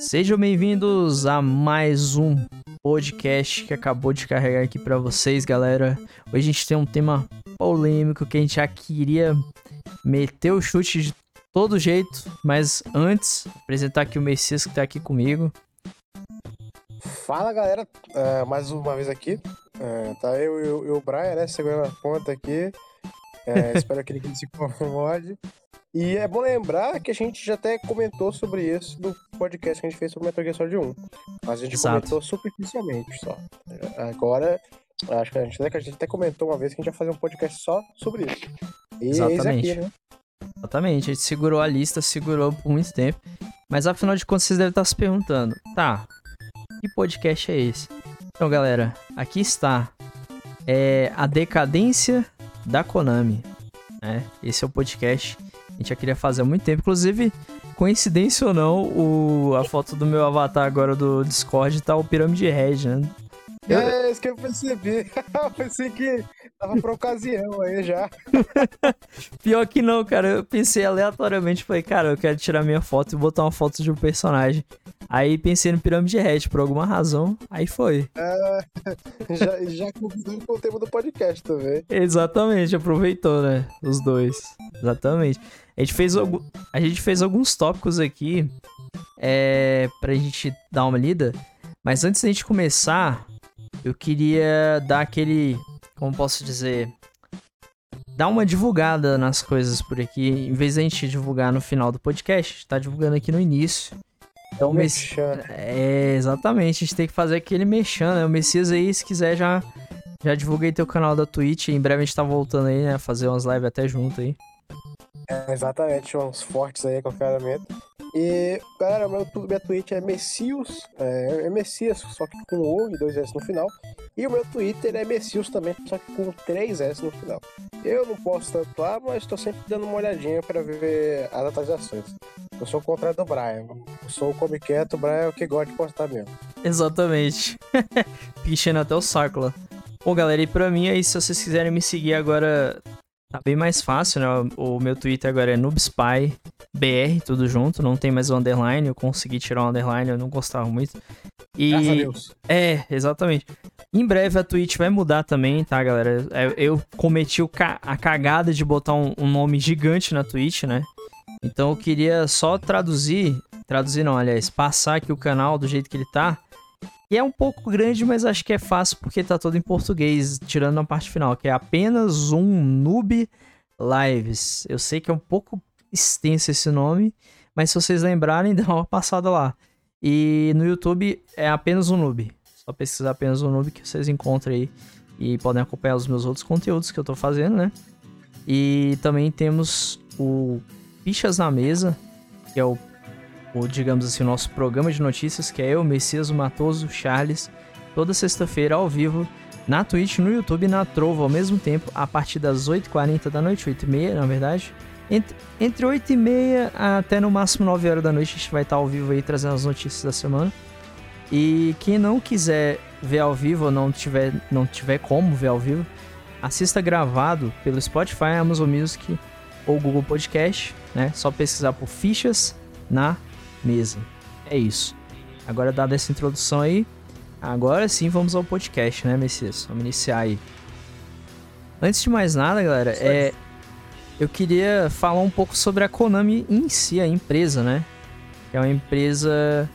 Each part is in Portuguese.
Sejam bem-vindos a mais um podcast que acabou de carregar aqui para vocês, galera. Hoje a gente tem um tema polêmico que a gente já queria meter o chute de todo jeito, mas antes, apresentar aqui o Messias que tá aqui comigo. Fala galera, uh, mais uma vez aqui. Uh, tá eu e o Brian, né? Segurando a ponta aqui. Uh, espero que ele se incomode. E é bom lembrar que a gente já até comentou sobre isso no podcast que a gente fez sobre Metal Gear Solid 1. Mas a gente Exato. comentou superficialmente só. Agora, acho que a, gente, a gente até comentou uma vez que a gente vai fazer um podcast só sobre isso. E Exatamente. Aqui, né? Exatamente, a gente segurou a lista, segurou por muito tempo. Mas afinal de contas, vocês devem estar se perguntando: tá, que podcast é esse? Então, galera, aqui está é a decadência da Konami. Né? Esse é o podcast gente já queria fazer há muito tempo. Inclusive, coincidência ou não, o, a foto do meu avatar agora do Discord tá o Pirâmide Red, né? É, isso que eu percebi. eu pensei que tava pra ocasião aí já. Pior que não, cara. Eu pensei aleatoriamente, falei, cara, eu quero tirar minha foto e botar uma foto de um personagem. Aí pensei no Pirâmide Red por alguma razão, aí foi. É, já, já com o tema do podcast também. Exatamente, aproveitou, né? Os dois. Exatamente. A gente fez, a gente fez alguns tópicos aqui é, pra gente dar uma lida. Mas antes da gente começar, eu queria dar aquele. Como posso dizer? Dar uma divulgada nas coisas por aqui. Em vez da gente divulgar no final do podcast, tá divulgando aqui no início. Então, Mess... É, exatamente. A gente tem que fazer aquele mexendo, né? O Messias aí, se quiser, já, já divulguei teu canal da Twitch. Em breve a gente tá voltando aí, né? Fazer umas lives até junto aí. É, exatamente, uns fortes aí, qualquer momento. E, galera, meu, minha Twitch é Messias, é, é, Messias, só que com O e dois S no final. E o meu Twitter é Messias também, só que com três S no final. Eu não posso tanto lá, mas estou sempre dando uma olhadinha para ver as atualizações. Eu sou o contrário do Brian. Eu sou o come quieto, o Brian é o que gosta de postar mesmo. Exatamente. Pichando até o saco lá. Bom, galera, e pra mim aí, se vocês quiserem me seguir agora Tá bem mais fácil, né? O meu Twitter agora é NoobSpyBR, tudo junto, não tem mais o underline. Eu consegui tirar o underline, eu não gostava muito. E... Graças a Deus. É, exatamente. Em breve a Twitch vai mudar também, tá, galera? É, eu cometi a cagada de botar um, um nome gigante na Twitch, né? Então eu queria só traduzir, traduzir não, aliás, passar aqui o canal do jeito que ele tá e é um pouco grande, mas acho que é fácil porque tá todo em português, tirando a parte final, que é apenas um Noob Lives. Eu sei que é um pouco extenso esse nome, mas se vocês lembrarem, dá uma passada lá. E no YouTube é apenas um Noob. Só pesquisar apenas um Noob que vocês encontram aí e podem acompanhar os meus outros conteúdos que eu tô fazendo, né? E também temos o Fichas na Mesa, que é o o, digamos assim, o nosso programa de notícias, que é eu, Messias, Matoso, Charles, toda sexta-feira ao vivo, na Twitch, no YouTube e na Trovo ao mesmo tempo, a partir das 8h40 da noite, 8h30 na verdade. Entre, entre 8h30 até no máximo 9 horas da noite a gente vai estar ao vivo aí trazendo as notícias da semana. E quem não quiser ver ao vivo ou não tiver, não tiver como ver ao vivo, assista gravado pelo Spotify, Amazon Music ou Google Podcast, né? Só pesquisar por fichas na mesa. É isso. Agora, dada essa introdução aí, agora sim vamos ao podcast, né, Messias? Vamos iniciar aí. Antes de mais nada, galera, é, eu queria falar um pouco sobre a Konami em si, a empresa, né? É uma empresa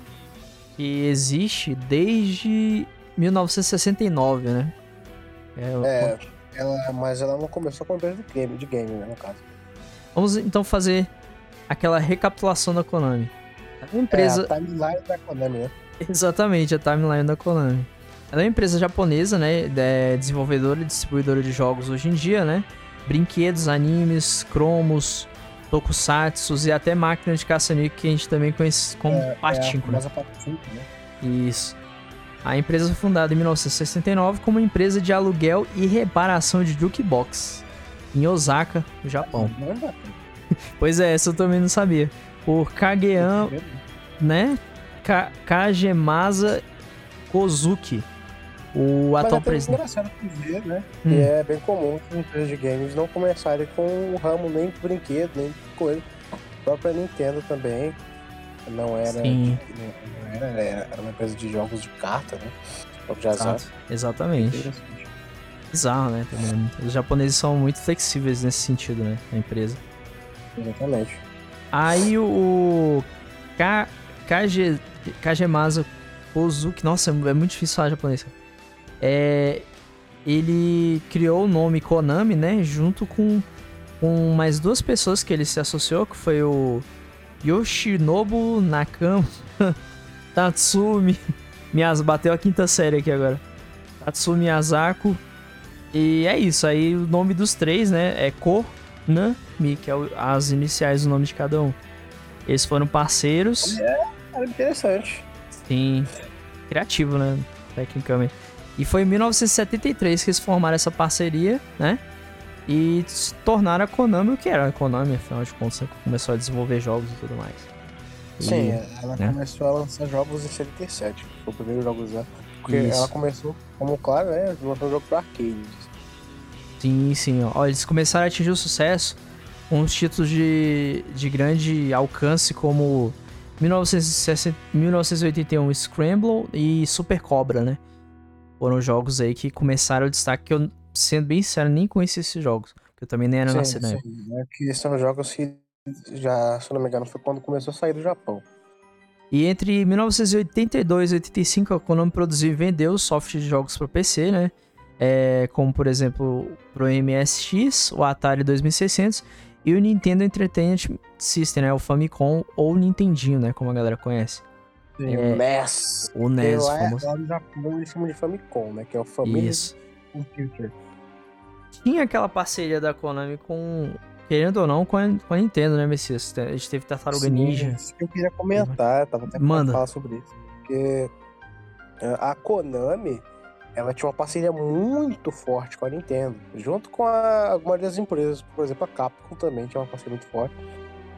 que existe desde 1969, né? É, é ela, mas ela não começou com empresa de game, de game, né, no caso. Vamos então fazer aquela recapitulação da Konami. Empresa... É a timeline da Konami, né? Exatamente, a timeline da Konami. Ela é uma empresa japonesa, né? É desenvolvedora e distribuidora de jogos hoje em dia, né? Brinquedos, animes, cromos, tokusatsu e até máquinas de caça-níquel que a gente também conhece como é, Pachinko, é, né? Pachinko, né? Isso. A empresa foi fundada em 1969 como empresa de aluguel e reparação de jukebox em Osaka, no Japão. pois é, essa eu também não sabia por Kagean, né? Ka Kagemasa Kozuki, o Mas atual é presidente. engraçado ver, né? Hum. E é bem comum as empresas de games não começarem com o ramo nem de brinquedo, nem de coisa. A própria Nintendo também. Não era, Sim. não era, era, era uma empresa de jogos de carta, né? De azar. Exatamente. Bizarro, né? Também. Os japoneses são muito flexíveis nesse sentido, né? A empresa. Exatamente. Aí o Ka... Kage... Kagemasu Kozuki, nossa, é muito difícil falar japonês. É, ele criou o nome Konami, né, junto com, com mais duas pessoas que ele se associou, que foi o Yoshinobu Nakama, Tatsumi, Miyaz, bateu a quinta série aqui agora. Tatsumi Miyazako. E é isso, aí o nome dos três, né, é Que é o- as iniciais do nome de cada um. Eles foram parceiros. Era interessante. Sim. Criativo, né? Tecnicamente. E foi em 1973 que eles formaram essa parceria, né? E se tornaram a Konami o que era a Konami, afinal de contas, né? começou a desenvolver jogos e tudo mais. E- Sim, ela né? começou a lançar jogos em 77. Foi o primeiro jogo usar. Porque Isso. ela começou, como claro, né? Lançando jogo pra arcade. Sim, sim. Ó, eles começaram a atingir o sucesso os títulos de, de grande alcance como 1960, 1981 Scramble e Super Cobra, né? Foram jogos aí que começaram o destaque que eu, sendo bem sincero, nem conhecia esses jogos. Porque eu também nem era Sim, nascido sim. É que são jogos que já, se eu não me engano, foi quando começou a sair do Japão. E entre 1982 e 85, a Konami produziu e vendeu software de jogos para PC, né? É, como, por exemplo, pro MSX, o Atari 2600 e o Nintendo Entertainment System, né? O Famicom ou o Nintendinho, né? Como a galera conhece. Sim, É, NES. O NES, lá, é- famoso. lá no Japão eles chamam de Famicom, né? Que é o Family Isso. Computer. Tinha aquela parceria da Konami com, querendo ou não, com a, com a Nintendo, né, Messias? A gente teve Tartaruga Sim, Ninja. Isso que eu queria comentar, tava até Manda. falar sobre isso. Porque é, a Konami, ela tinha uma parceria muito forte com a Nintendo, junto com a, algumas das empresas, por exemplo, a Capcom também tinha uma parceria muito forte.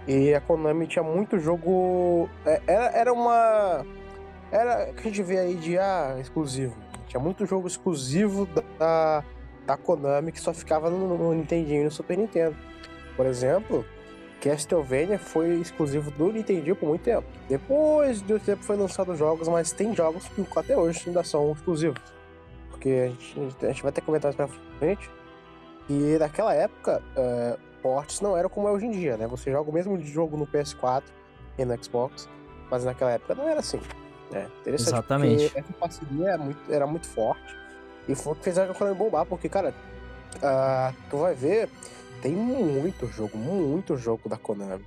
E a Konami tinha muito jogo. é, Era, era uma. Era que a gente vê aí de ah, exclusivo. Tinha muito jogo exclusivo da, da Konami que só ficava no, no Nintendinho e no Super Nintendo. Por exemplo, Castlevania foi exclusivo do Nintendinho por muito tempo. Depois do tempo foi lançado jogos, mas tem jogos que até hoje ainda são exclusivos. Porque a gente, a gente vai ter que comentar mais pra frente. E naquela época, é, ports não eram como é hoje em dia, né? Você joga o mesmo jogo no PS4 e no Xbox, mas naquela época não era assim. Né? Interessante, Exatamente. essa parceria era muito, era muito forte e foi o que fez a Konami bombar, porque, cara, ah, tu vai ver, tem muito jogo, muito jogo da Konami.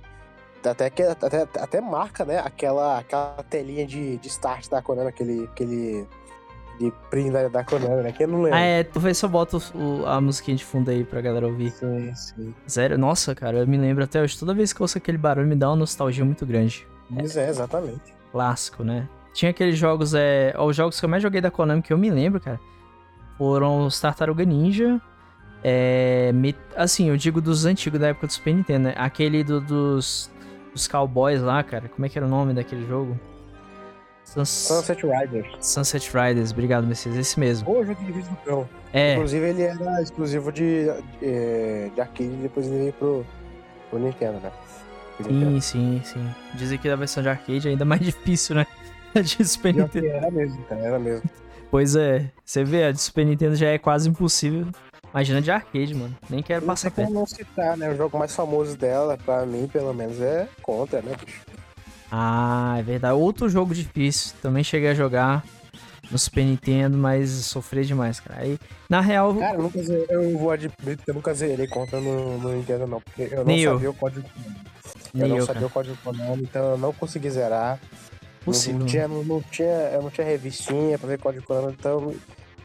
Até, que, até, até marca, né, aquela, aquela telinha de, de start da Konami, aquele, aquele de print da, da Konami, né? Quem não lembra? Ah, é, talvez se eu boto o- a musiquinha de fundo aí pra galera ouvir. Sim, sim. Sério, nossa, cara, eu me lembro até hoje. Toda vez que eu ouço aquele barulho, me dá uma nostalgia muito grande. Mas é, exatamente. Clássico, né? Tinha aqueles jogos, é. Os jogos que eu mais joguei da Konami que eu me lembro, cara, foram os Tartaruga Ninja. É. me- Assim, eu digo dos antigos da época do Super Nintendo, né? Aquele do- dos. Dos cowboys lá, cara. Como é que era o nome daquele jogo? Suns- Sunset Riders. Sunset Riders, obrigado, Messias. Esse mesmo. O jogo de vídeo do cão. É, Inclusive, ele era exclusivo de, de, de arcade e depois ele veio pro, pro Nintendo, né? Pro Nintendo. sim, sim, sim. Dizem que a versão de arcade é ainda mais difícil, né? A de Super Nintendo. Era mesmo, cara, era mesmo. Pois é, você vê, a de Super Nintendo já é quase impossível. Imagina de arcade, mano. Nem quero Não passar perto. não citar, né? O jogo mais famoso dela, pra mim, pelo menos, é Contra, né, bicho? Ah, é verdade. Outro jogo difícil. Também cheguei a jogar no Super Nintendo, mas sofri demais, cara. Aí, na real, Cara, eu, nunca zerei, eu vou admitir que eu nunca zerei Contra no, no Nintendo, não. Porque eu não eu. sabia o código. Eu nem não eu, sabia cara. o código Konami, então eu não consegui zerar. Possível. Não, tinha, não, não tinha, eu não tinha revistinha pra ver código Konami, então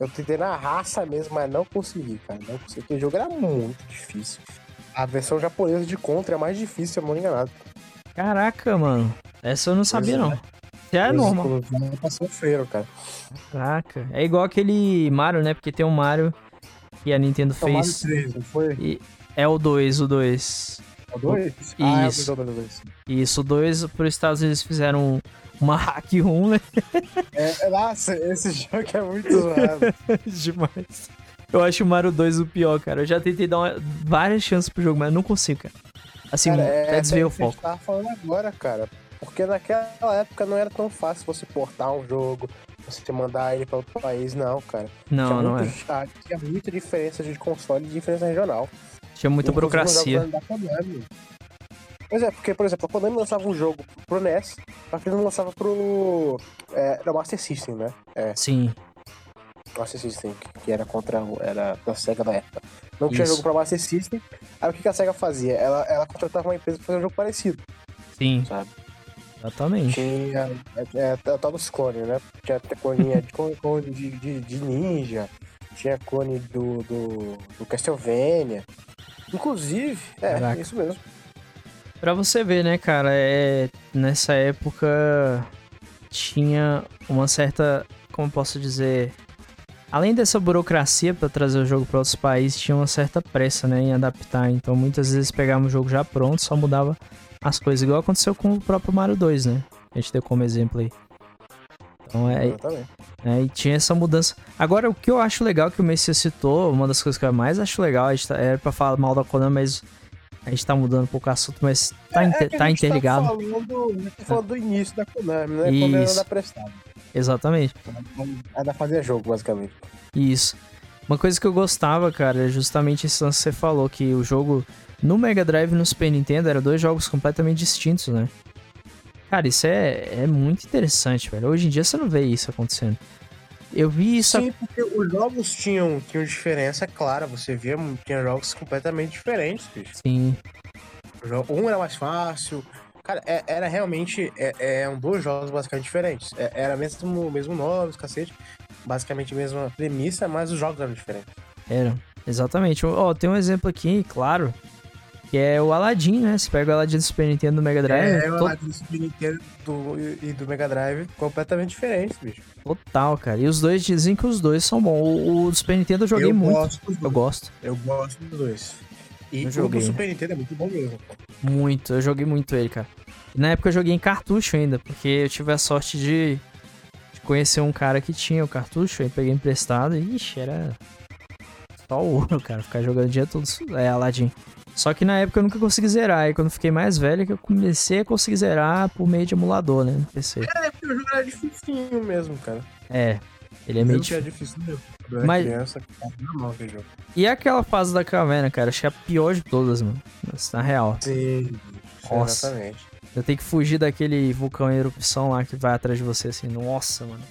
eu tentei na raça mesmo, mas não consegui, cara. Não consegui, o jogo era muito difícil. A versão japonesa de Contra é mais difícil, se eu não me engano. Caraca, mano. Essa eu não sabia, é. não. Já é normal. Pra sofreram, cara. Caraca. É igual aquele Mario, né? Porque tem um Mario que a Nintendo Mario fez. 3, não foi? E é o 2, o 2. O 2? Ah, é o Isso. 2, o 2. Isso, o 2, por Estados Unidos fizeram uma hack 1, né? É, nossa, esse jogo é muito zoado. Demais. Eu acho o Mario 2 o pior, cara. Eu já tentei dar uma- várias chances pro jogo, mas não consigo, cara. Assim, Cara, é, até desviei o que a gente foco. tava falando agora, cara. Porque naquela época não era tão fácil você portar um jogo, você mandar ele para outro país, não, cara. Não, tinha não muito, é. Tinha muita diferença de console e diferença regional. Tinha muita Inclusive, burocracia. Pois é, porque, por exemplo, a Konami lançava um jogo pro NES, só que não lançava pro. É, era o Master System, né? É, Sim, Master System, que- era contra. Era da SEGA da época. Não tinha Isso. jogo pra Master System. Aí o que que a SEGA fazia? Ela, ela contratava uma empresa pra fazer um jogo parecido, sim, sabe? exatamente. Tinha. É, é, é, tal dos clones, né? Tinha clone de, clone- clone de, de, de ninja, tinha clone do, do, do Castlevania. Inclusive, é, Caraca. isso mesmo. Pra você ver, né, cara, é nessa época tinha uma certa, como posso dizer, além dessa burocracia pra trazer o jogo pra outros países, tinha uma certa pressa, né, em adaptar. Então, muitas vezes pegava o jogo já pronto, só mudava as coisas, igual aconteceu com o próprio Mario 2, né? A gente deu como exemplo aí. Então, é, é, e tinha essa mudança. Agora, o que eu acho legal que o Messias citou, uma das coisas que eu mais acho legal, a gente tá, era pra falar mal da Konami, mas a gente tá mudando um pouco o assunto, mas tá, É inter- que a tá interligado. Tá falando, a gente tá falando do início da Konami, né? Isso. era prestada. Exatamente. Ela fazia jogo, basicamente. Isso. Uma coisa que eu gostava, cara, é justamente esse lance que você falou, que o jogo no Mega Drive e no Super Nintendo eram dois jogos completamente distintos, né? Cara, isso é, é muito interessante, velho. Hoje em dia você não vê isso acontecendo. Eu vi isso. Sim, porque os jogos tinham, tinham diferença, é clara. Você via, tinha jogos completamente diferentes, bicho. Sim, Um era mais fácil. Cara, é- era realmente. É, é um dois jogos basicamente diferentes. É- era mesmo mesmo nome, os cacete. Basicamente a mesma premissa, mas os jogos eram diferentes. eram. Exatamente. Ó, tem um exemplo aqui, claro, que é o Aladdin, né? Você pega o Aladdin do Super Nintendo e do Mega Drive, é, eu to- lá do Super Nintendo do- e do Mega Drive completamente diferentes, bicho. total, cara. E os dois dizem que os dois são bons. O, o do Super Nintendo eu joguei eu muito. Gosto dos Eu dois. gosto. Eu gosto dos dois. E o do né? Super Nintendo é muito bom mesmo. Muito, eu joguei muito ele, cara. E na época eu joguei em cartucho ainda, porque eu tive a sorte de, de conhecer um cara que tinha o cartucho, aí peguei emprestado e, ixi, era só ouro, cara, ficar jogando o dia todo, é, Aladdin. Só que na época eu nunca consegui zerar, aí quando fiquei mais velho é que eu comecei a conseguir zerar por meio de emulador, né, no PC. É, porque o jogo era dificinho mesmo, cara. É, ele é meio era difícil. mesmo. Mas- criança, jogo. E aquela fase da caverna, cara, acho que é a pior de todas, mano, na real. Sim, Nossa. exatamente. Eu tenho que fugir daquele vulcão em erupção lá que vai atrás de você, assim. Nossa, mano.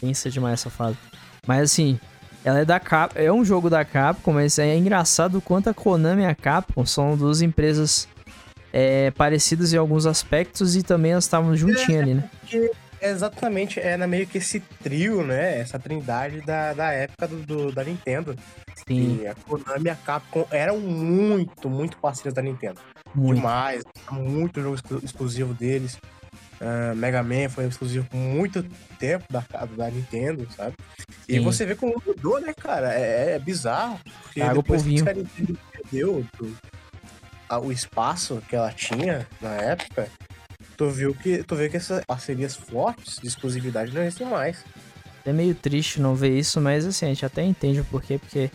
Pensa demais essa fase. Mas assim, ela é da Cap... É um jogo da Capcom, mas é engraçado o quanto a Konami e a Capcom são duas empresas é, parecidas em alguns aspectos e também elas estavam juntinhas ali, né? Exatamente, era meio que esse trio, né? Essa trindade da, da época do, do- da Nintendo. Sim, E a Konami e a Capcom eram muito, muito parceiras da Nintendo. muito. Demais. Muito jogo exclu- exclusivo deles. Ah, Mega Man foi exclusivo por muito tempo da, da Nintendo, sabe? E Sim. você vê como mudou, né, cara? É, é bizarro. Porque Água depois que a Nintendo perdeu do- a- o espaço que ela tinha na época, tu viu que, tu viu que essas parcerias fortes de exclusividade não existem mais. É meio triste não ver isso, mas assim, a gente até entende o porquê, porque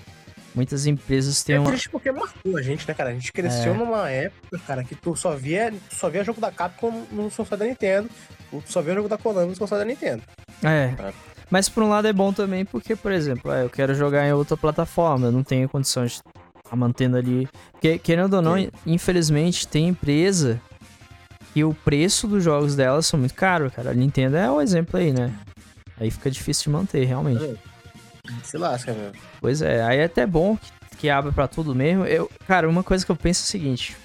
muitas empresas têm é uma. triste porque marcou a gente, né, cara? A gente cresceu É. numa época, cara, que tu só via, tu só via jogo da Capcom no console da Nintendo, tu só via jogo da Konami no console da Nintendo. É. Sabe? Mas por um lado é bom também, porque, por exemplo, é, eu quero jogar em outra plataforma, eu não tenho condição de estar mantendo ali. Porque, querendo ou não, Sim. infelizmente, tem empresa que o preço dos jogos delas são muito caros, cara. A Nintendo é o exemplo aí, né? Aí fica difícil de manter, realmente. Se lasca, meu. Pois é, aí é até bom que, que abra pra tudo mesmo. Eu, cara, uma coisa que eu penso é o seguinte: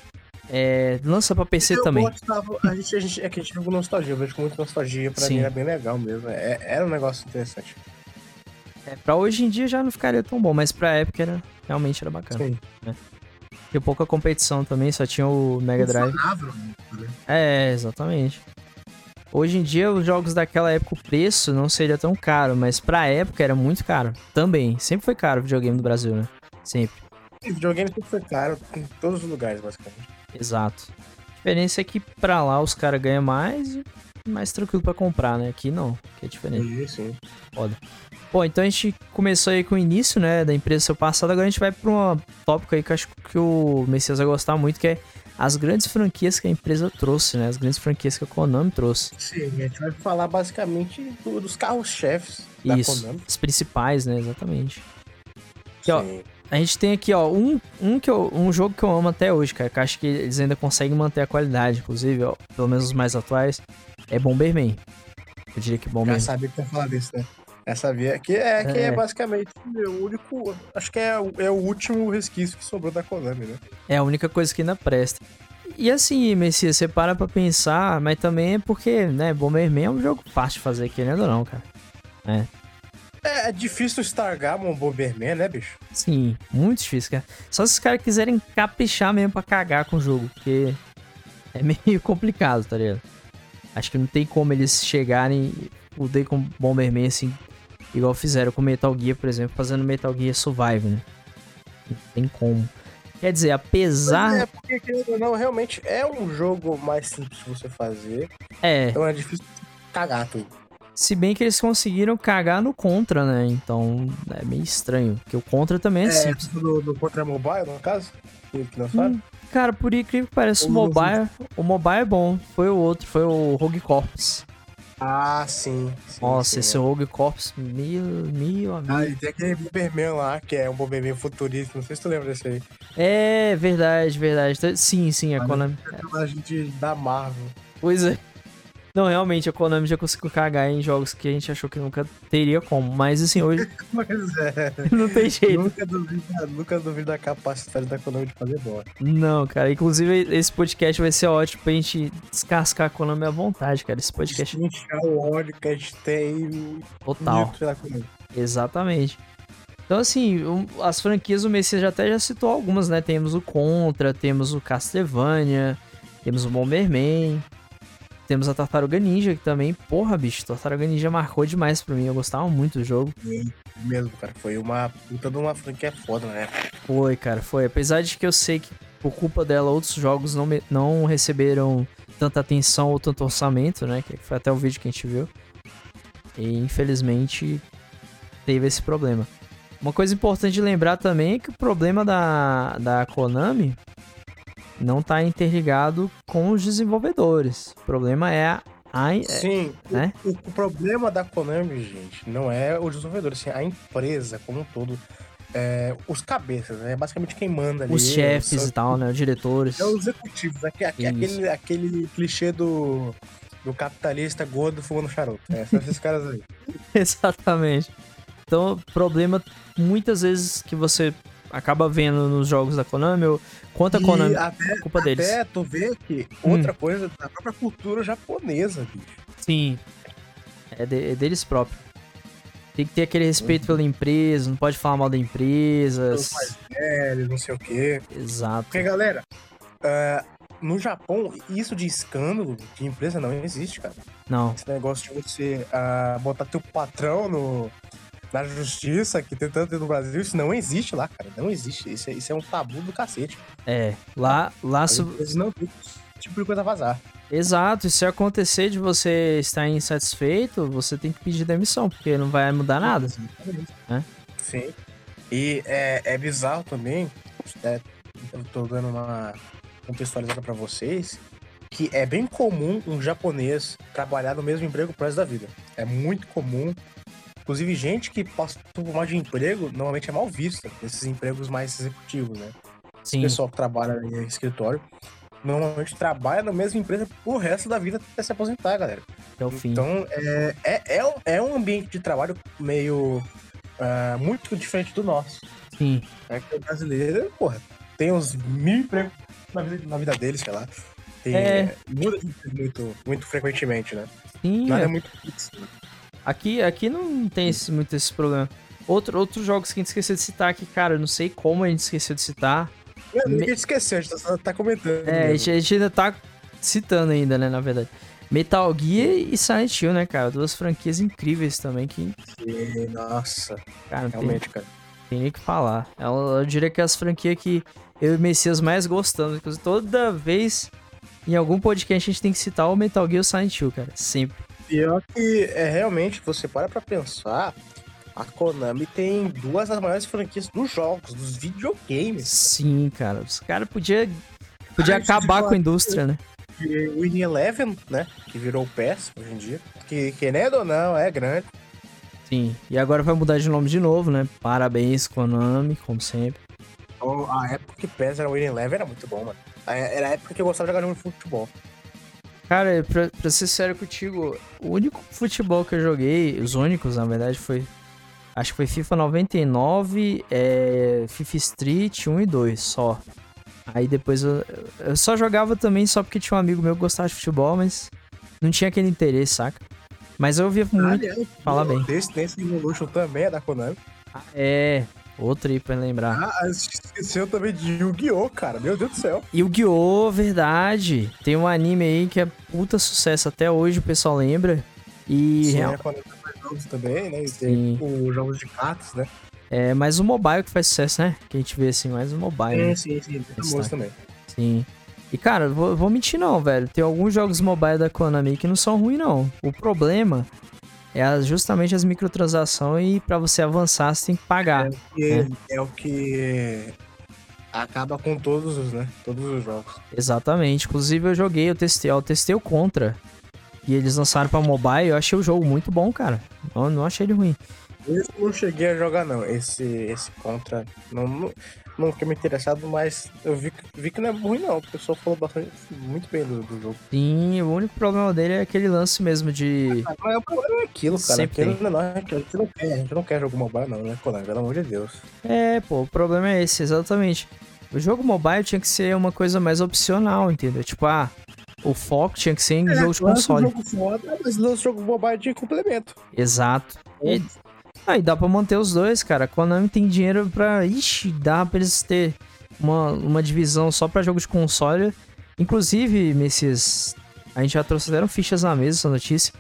é, lança pra PC Eu também. gostava- a gente, a gente, é que a gente viu com nostalgia, eu vejo com muita nostalgia, pra Sim. mim era bem legal mesmo. É, era um negócio interessante. É, pra hoje em dia já não ficaria tão bom, mas pra época era, realmente era bacana. Sim. Tinha pouca competição também, só tinha o Mega Drive. Né? É, exatamente. Hoje em dia, os jogos daquela época, o preço não seria tão caro, mas pra época era muito caro. Também. Sempre foi caro o videogame do Brasil, né? Sempre. E videogame sempre foi caro em todos os lugares, basicamente. Exato. A diferença é que pra lá os caras ganham mais e mais tranquilo pra comprar, né? Aqui não, que é diferente. Sim, sim. Bom, então a gente começou aí com o início, né, da empresa seu passado. Agora a gente vai pra um tópico aí que eu acho que o Messias vai gostar muito, que é as grandes franquias que a empresa trouxe, né? As grandes franquias que a Konami trouxe. Sim, a gente vai falar basicamente do- dos carros-chefes da Isso, Konami. as principais, né? Exatamente. Aqui, ó, Sim. A gente tem aqui, ó, um, um, que eu- um jogo que eu amo até hoje, cara, que acho que eles ainda conseguem manter a qualidade, inclusive, ó, pelo menos os mais atuais, é Bomberman. Eu diria que Já Bomberman. sabia que ia falar disso, né? Já sabia. Que é, que é. É. basicamente o único. Acho que é, o- é o último resquício que sobrou da Konami, né? É a única coisa que ainda presta. E assim, Messias, você para pra pensar, mas também é porque, né, Bomberman é um jogo fácil de fazer, querendo ou não, cara. É, é difícil estargar um Bomberman, né, bicho? Sim, muito difícil, cara. Só se os caras quiserem caprichar mesmo pra cagar com o jogo, porque é meio complicado, tá ligado? Acho que não tem como eles chegarem e poder com Bomberman assim, igual fizeram com Metal Gear, por exemplo, fazendo Metal Gear Survive, né? Não tem como. Quer dizer, apesar. É, porque, querendo ou não, realmente é um jogo mais simples de você fazer. É, Então é difícil cagar tudo. se bem que eles conseguiram cagar no Contra, né? Então é meio estranho, porque o Contra também é, simples. do, do Contra Mobile, no caso? Que lançaram? Hum, Cara, por incrível que pareça, o mobile, o mobile é bom. Foi o outro, foi o Rogue Corps. Ah, sim. sim Nossa, sim, esse Rogue Corps, meu, meu amigo. Ah, e tem aquele Bomberman lá, que é um Bomberman futurista. Não sei se tu lembra desse aí. É, verdade, verdade. Sim, sim, Olha. Konami. A gente da Marvel. Pois é. Não, realmente, a Konami já conseguiu cagar em jogos que a gente achou que nunca teria como. Mas assim, hoje Mas é. não tem jeito. nunca, duvido, nunca duvido da capacidade da Konami de fazer bola. Não, cara. Inclusive, esse podcast vai ser ótimo pra gente descascar a Konami à vontade, cara. Esse podcast Inchar o ódio que a gente tem total. Exatamente. Então, assim, as franquias, o Messias já até já citou algumas, né? Temos o Contra, temos o Castlevania, temos o Bomberman, temos a Tartaruga Ninja, que também, porra, bicho, Tartaruga Ninja marcou demais pra mim. Eu gostava muito do jogo. Mesmo, cara. Foi uma puta de uma franquia foda, né? Foi, cara, foi. Apesar de que eu sei que, por culpa dela, outros jogos não, me- não receberam tanta atenção ou tanto orçamento, né? Que foi até o vídeo que a gente viu. E, infelizmente, teve esse problema. Uma coisa importante de lembrar também é que o problema da, da Konami não tá interligado com os desenvolvedores. O problema é a. a- é- Sim, o- né? o, o problema da Konami, gente, não é o desenvolvedor, assim, a empresa como um todo. É, os cabeças, né? Basicamente quem manda ali. os chefes são- e tal, né? Os diretores. É os executivos, Isso. aquele, aquele clichê do, do capitalista gordo fumando charuto. É, são esses caras aí. Exatamente. Então, problema muitas vezes que você acaba vendo nos jogos da Konami, ou quanto a Konami, até, culpa deles. até tu vê que Hum. outra coisa da própria cultura japonesa, bicho. Sim. É, de- é deles próprios. Tem que ter aquele Uhum. respeito pela empresa, não pode falar mal da empresa. Os mais velhos, não sei o quê. Exato. Porque, galera, ah, no Japão, isso de escândalo de empresa não existe, cara. Não. Esse negócio de você ah, botar teu patrão no, na justiça, que tem tanto no Brasil, isso não existe lá, cara. Não existe. Isso é, isso é um tabu do cacete. É. Lá, lá As empresas não tem tipo de coisa vazar. Exato. E se acontecer de você estar insatisfeito, você tem que pedir demissão, porque não vai mudar nada. É? Sim. E é, é bizarro também, é, eu tô dando uma contextualizada pra vocês, que é bem comum um japonês trabalhar no mesmo emprego pro resto da vida. É muito comum. Inclusive, gente que passa por mal de emprego, normalmente é mal vista, esses empregos mais executivos, né? O Sim. pessoal que trabalha em escritório, normalmente trabalha na mesma empresa pro resto da vida até se aposentar, galera. Até o fim. Então, é, é, é, um, é um ambiente de trabalho meio. ah, muito diferente do nosso. Sim. É que o brasileiro, porra, tem uns mil empregos na vida, na vida deles, sei lá. Tem, É. Muda muito, muito frequentemente, né? Sim. Nada é. é muito fixo. Aqui, aqui não tem esse- muito esse problema. Outro, outros jogos que a gente esqueceu de citar aqui, cara, eu não sei como a gente esqueceu de citar. Não, Me- Ninguém esqueceu, a gente tá, tá comentando. É, a mesmo. gente, a gente ainda tá citando ainda, né, na verdade. Metal Gear e Silent Hill, né, cara? Duas franquias incríveis também que, E, Nossa, cara, não tem, realmente, cara. tem nem o que falar. Eu, eu diria que é as franquias que eu e o Messias mais gostamos. Toda vez em algum podcast a gente tem que citar o Metal Gear e o Silent Hill, cara. Sempre. Pior que é realmente, você para pra pensar, a Konami tem duas das maiores franquias dos jogos, dos videogames. Sim, cara. Os caras podiam Podia Ah, acabar falar com a indústria, né? O Winning Eleven, né? Que virou o PES hoje em dia. Que, querendo ou não, é grande. Sim. E agora vai mudar de nome de novo, né? Parabéns, Konami, como sempre. Então, A época que PES era o Winning Eleven era muito bom, mano. Era a época que eu gostava de jogar de futebol. Cara, pra, pra ser sério contigo, o único futebol que eu joguei, os únicos, na verdade, foi. Acho que foi FIFA 99, é, FIFA Street 1 e 2, só. Aí depois eu, eu só jogava também só porque tinha um amigo meu que gostava de futebol, mas não tinha aquele interesse, saca? Mas eu via muito. Aliás, Fala bem. Desse, desse Evolution também é da Konami. É, outro aí pra lembrar. Ah, esqueceu também de Yu-Gi-Oh, cara. Meu Deus do céu. O Guiô, verdade. Tem um anime aí que é puta sucesso até hoje, o pessoal lembra. E Sim, real- jogos também, né? E tem os jogos de cartas, né? é mais o mobile que faz sucesso, né? Que a gente vê assim, mais o mobile. né? sim, sim. Famoso também. Sim. E cara, vou, vou mentir não, velho. Tem alguns jogos mobile da Konami que não são ruins, não. O problema é justamente as microtransações e pra você avançar você tem que pagar. E é. o que acaba com todos os, né? Todos os jogos. Exatamente. Inclusive eu joguei, eu testei, eu testei o Contra. E eles lançaram pra mobile, eu achei o jogo muito bom, cara. Não, não achei ele ruim. Eu não cheguei a jogar, não. Esse, esse contra. Não, não, não fiquei me interessado, mas eu vi, que- vi que não é ruim, não. O pessoal falou bastante, muito bem do, do jogo. Sim, o único problema dele é aquele lance mesmo de. Mas o problema é aquilo, cara. Sempre Aquilo, não, a gente não quer, a gente não quer jogo mobile, não, né, Konami? Pelo amor de Deus. É, pô, o problema é esse, exatamente. O jogo mobile tinha que ser uma coisa mais opcional, entendeu? Tipo, ah, o foco tinha que ser em jogo de lança um console. jogo foda, mas lança jogo mobile de complemento. Exato. E, ah, e dá pra manter os dois, cara. A Konami tem dinheiro pra. Ixi, dá pra eles ter uma, uma divisão só pra jogo de console. Inclusive, Messias, a gente já trouxeram fichas na mesa essa notícia.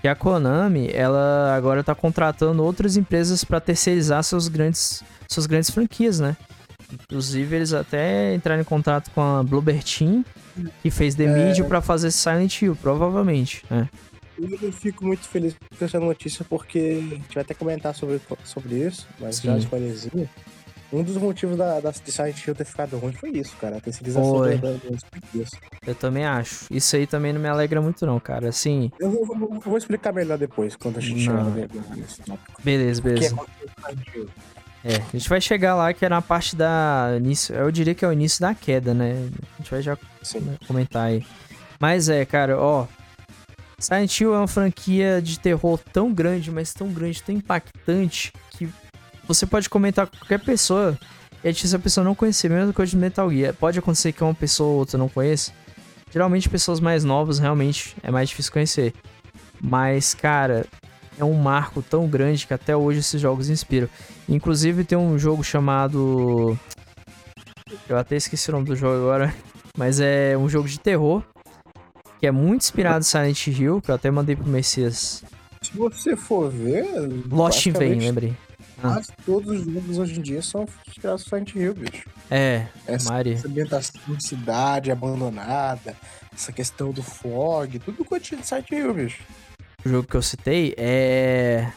Que a Konami, ela agora tá contratando outras empresas pra terceirizar seus grandes, suas grandes franquias, né? Inclusive, eles até entraram em contato com a Bloober Team, que fez The É. Medium pra fazer Silent Hill, provavelmente, né? Eu não fico muito feliz com essa notícia, porque a gente vai até comentar sobre, sobre isso, mas já Sim. spoilerzinho. Um dos motivos da, da, de Silent Hill ter ficado ruim foi isso, cara. A terceirização da-. Eu também acho. Isso aí também não me alegra muito, não, cara. Assim, Eu vou, explicar melhor depois, quando a gente chegar ne- nesse tópico. beleza, beleza. É, a gente vai chegar lá que é na parte da. Início, eu diria que é o início da queda, né? A gente vai já Sim. comentar aí. Mas é, cara, ó. Silent Hill é uma franquia de terror tão grande, mas tão grande, tão impactante, que você pode comentar com qualquer pessoa. E é difícil a pessoa não conhecer, mesmo coisa de Metal Gear. Pode acontecer que uma pessoa ou outra não conheça. Geralmente pessoas mais novas realmente é mais difícil conhecer. Mas, cara, é um marco tão grande que até hoje esses jogos inspiram. Inclusive tem um jogo chamado. Eu até esqueci o nome do jogo agora. Mas é um jogo de terror. Que é muito inspirado em Silent Hill, que eu até mandei pro Messias. Se você for ver. Lost praticamente lembrei. Quase todos os jogos hoje em dia são inspirados no Silent Hill, bicho. É, Essa, Mari. essa ambientação de cidade abandonada, essa questão do fog, tudo coisa de Silent Hill, bicho. O jogo que eu citei é.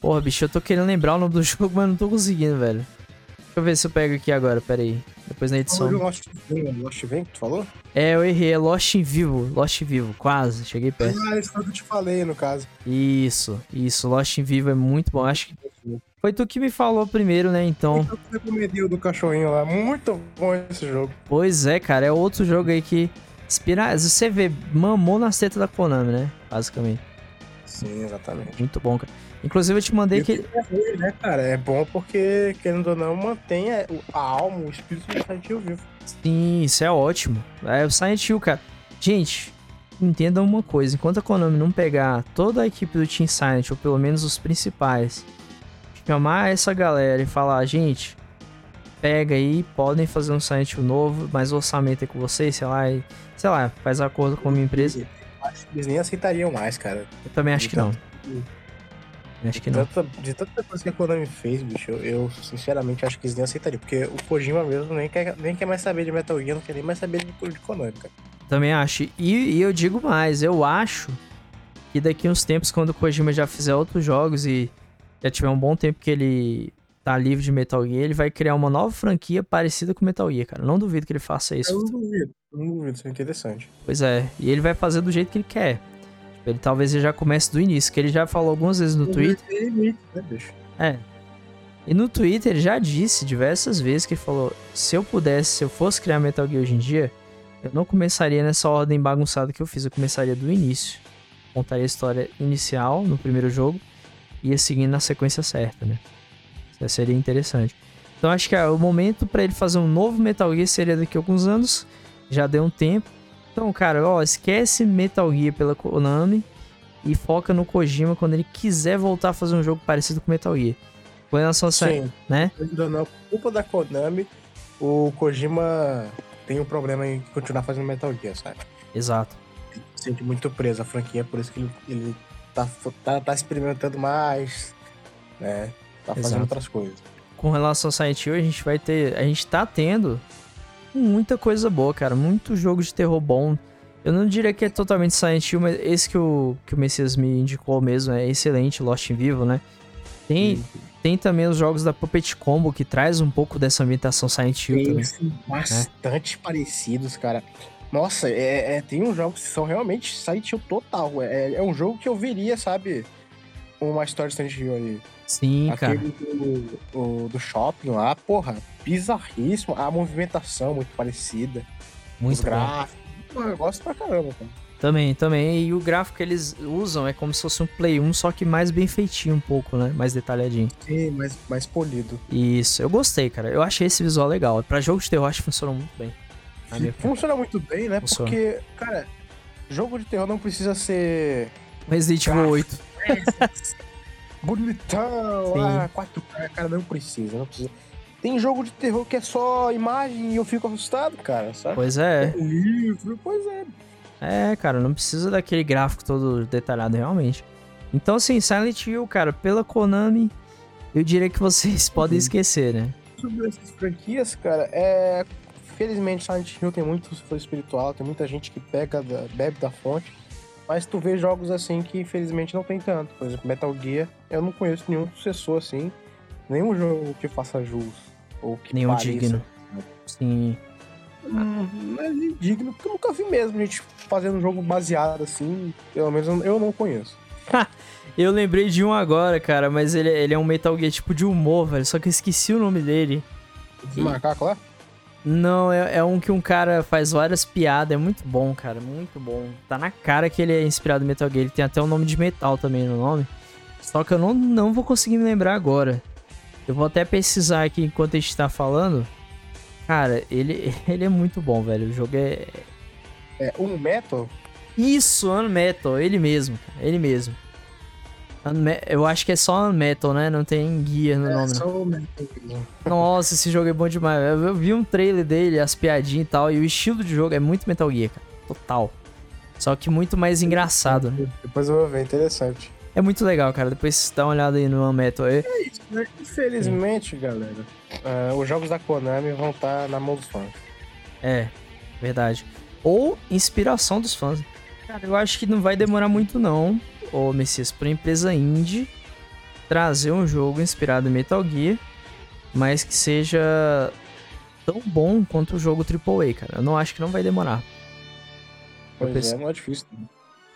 Porra, bicho, eu tô querendo lembrar o nome do jogo, mas não tô conseguindo, velho. Eu ver se eu pego aqui agora, pera aí. Depois na edição. O Lost Lost que tu falou? É, eu errei, é Lost em Vivo. Lost em Vivo, quase, cheguei perto. Ah, isso foi o que eu te falei, no caso. Isso, isso, Lost em Vivo é muito bom. Acho que foi tu que me falou primeiro, né? Então, Eu recomendei o do cachorrinho lá. Muito bom esse jogo. pois é, cara, é outro jogo aí que inspira. Você vê, mamou na seta da Konami, né? Basicamente. Sim, exatamente. Muito bom, cara. Inclusive eu te mandei que. é ruim, né, cara? É bom porque, querendo ou não, mantém a, alma, o espírito do Silent Hill vivo. Sim, isso é ótimo. É o Silent Hill, cara. Gente, entendam uma coisa: enquanto a Konami não pegar toda a equipe do Team Silent, ou pelo menos os principais, chamar essa galera e falar, gente, pega aí, podem fazer um Silent Hill novo, mas o orçamento é com vocês, sei lá, e, sei lá, faz acordo com a minha empresa. Acho que eles nem aceitariam mais, cara. Eu também acho que não. Acho que não. Tanta- de tanta coisa que a Konami fez, bicho, eu, eu, sinceramente acho que eles nem aceitariam. Porque o Kojima mesmo nem quer, nem quer mais saber de Metal Gear, não quer nem mais saber de, de Konami, cara. Também acho. E, e eu digo mais, eu acho que daqui uns tempos, quando o Kojima já fizer outros jogos e já tiver um bom tempo que ele tá livre de Metal Gear, ele vai criar uma nova franquia parecida com Metal Gear, cara. Não duvido que ele faça isso. Eu não duvido, não duvido, isso é interessante. Pois é, e ele vai fazer do jeito que ele quer. Ele talvez já comece do início, que ele já falou algumas vezes no Twitter. Limite, né, bicho? É. E no Twitter ele já disse diversas vezes que ele falou: se eu pudesse, se eu fosse criar Metal Gear hoje em dia, eu não começaria nessa ordem bagunçada que eu fiz, eu começaria do início. Contaria a história inicial no primeiro jogo e ia seguindo na sequência certa, né? Isso seria interessante. Então acho que é, o momento para ele fazer um novo Metal Gear seria daqui a alguns anos. Já deu um tempo. Então, cara, ó, esquece Metal Gear pela Konami e foca no Kojima quando ele quiser voltar a fazer um jogo parecido com Metal Gear. Com relação a Sim. né? Não, culpa da Konami, o Kojima tem um problema em continuar fazendo Metal Gear, sabe? Exato. Ele se sente muito preso à franquia, por isso que ele, ele tá, tá, tá experimentando mais, né? Tá fazendo Exato. outras coisas. Com relação ao Hill, a gente vai ter. A gente tá tendo muita coisa boa, cara. Muito jogo de terror bom. Eu não diria que é totalmente Silent Hill, mas esse que o, que o Messias me indicou mesmo é excelente, Lost in Vivo, né? Tem, tem também os jogos da Puppet Combo, que traz um pouco dessa ambientação Silent Hill Tem também. sim, bastante parecidos, cara. Nossa, é, é- tem uns jogos que são realmente Silent Hill total. É, é um jogo que eu veria, sabe? Uma história de Silent Hill ali. Sim, cara. Aquele do, o- do shopping lá, porra, bizarríssimo. A movimentação muito parecida. Muito os bom. gráficos. Pô, eu gosto pra caramba, cara. Também, também. E o gráfico que eles usam é como se fosse um Play 1, só que mais bem feitinho um pouco, né? Mais detalhadinho. Sim, mais, mais polido. Isso, eu gostei, cara. Eu achei esse visual legal. Pra jogo de terror, acho que funcionou muito bem. Funciona muito bem, né? Funciona. Porque, cara, jogo de terror não precisa ser Resident Evil 8. Bonitão, Sim. ah, 4K, cara, não precisa, não precisa. Tem jogo de terror que é só imagem e eu fico assustado, cara, sabe? Pois é. Um livro, pois é. É, cara, não precisa daquele gráfico todo detalhado, realmente. Então, assim, Silent Hill, cara, pela Konami, eu diria que vocês podem Uhum. esquecer, né? Sobre essas franquias, cara, é. Felizmente Silent Hill tem muito for espiritual, tem muita gente que pega, da- bebe da fonte. Mas tu vê jogos assim que infelizmente não tem tanto. Por exemplo, Metal Gear, eu não conheço nenhum sucessor assim. Nenhum jogo que faça jus. Ou que Nenhum pareça. digno. Sim. Hum, Não é digno, porque eu nunca vi mesmo gente fazendo um jogo baseado assim. Pelo menos eu- não conheço. Eu lembrei de um agora, cara, mas ele, ele é um Metal Gear tipo de humor, velho. Só que eu esqueci o nome dele. Esse macaco lá? Não, é, é um que um cara faz várias piadas. É muito bom, cara. Muito bom. Tá na cara que ele é inspirado no Metal Gear. Ele tem até o nome de metal também no nome. Só que eu não, não vou conseguir me lembrar agora. Eu vou até pesquisar aqui enquanto a gente tá falando. Cara, ele, ele é muito bom, velho. O jogo é. É um metal? Isso, Unmetal. Ele mesmo, cara. Ele mesmo. Unme- Eu acho que é só Unmetal, né? Não tem guia no É, nome, só metal mesmo. Nossa, esse jogo é bom demais. Eu, eu vi um trailer dele, as piadinhas e tal, e o estilo de jogo é muito Metal Gear, cara. Total. Só que muito mais engraçado, né? Depois eu vou ver, interessante. É muito legal, cara. Depois dá uma olhada aí no Metal. É, Né? Infelizmente, galera, ah, os jogos da Konami vão estar na mão dos fãs. é, verdade. Ou inspiração dos fãs. Cara, eu acho que não vai demorar muito, não, ô Messias, pra empresa indie trazer um jogo inspirado em Metal Gear, mas que seja tão bom quanto o jogo AAA, cara. Eu não acho que não vai demorar. Pois penso- é, não é difícil.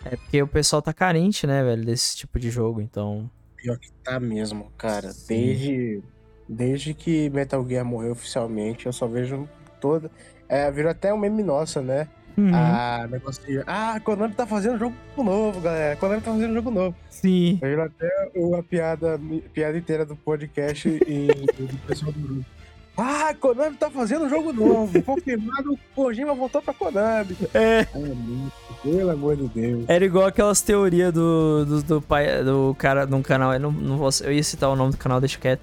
É porque o pessoal tá carente, né, velho, desse tipo de jogo, então. Pior que tá mesmo, cara. Desde, desde que Metal Gear morreu oficialmente, eu só vejo toda. É, virou até um meme nossa, né? Uhum. Ah, negócio de. Ah, Konami tá fazendo jogo novo, galera. Konami tá fazendo jogo novo. Sim. Eu até uma piada, piada inteira do podcast e do pessoal do grupo. Ah, Konami tá fazendo jogo novo. Confirmado, o Kojima voltou pra Konami. É. É, muito, pelo amor de Deus. Era igual aquelas teorias do, do, do pai do cara de um canal. Eu, não, não vou, eu ia citar o nome do canal, deixa quieto.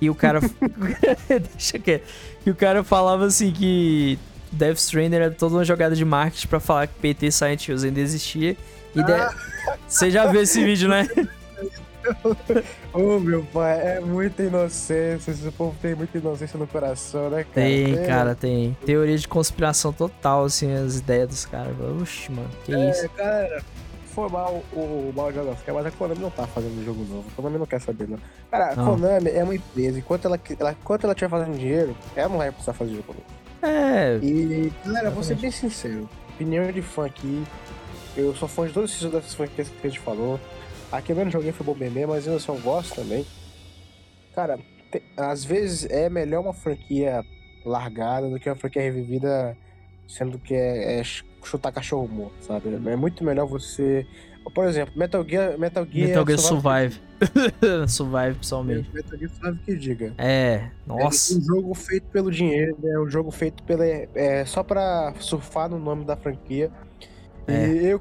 E o cara. deixa quieto. E o cara falava assim que Death Stranding era toda uma jogada de marketing pra falar que PT Silent Hills ainda existia. E de- Você já viu esse vídeo, né? Ô, meu pai, é muita inocência. Esse povo tem muita inocência no coração, né, cara? Tem, É, cara, tem. Teoria de conspiração total, assim, as ideias dos caras. Oxi, mano, que isso. É, cara, foi mal o mal jogo mas a Konami não tá fazendo jogo novo. A Konami não quer saber, não. Cara, a Não. Konami é uma empresa. Enquanto ela, ela, enquanto ela estiver fazendo dinheiro, ela não vai precisar fazer jogo novo. É, E, galera, vou ser bem sincero. Opinião de fã aqui. Eu sou fã de todos esses dessas franquias que a gente falou. A que eu menos joguei foi Bom Bebê, mas eu só gosto também. Cara, te- às vezes é melhor uma franquia largada do que uma franquia revivida, sendo que é, é ch- chutar cachorro morto, sabe? É muito melhor você. Por exemplo, Metal Gear. Metal Gear, Metal Gear Survive- Survive. Survive, pessoalmente. Metal Gear Survive que diga. É, É nossa. um jogo feito pelo dinheiro, é um jogo feito pela, é, só pra surfar no nome da franquia. É. E, eu,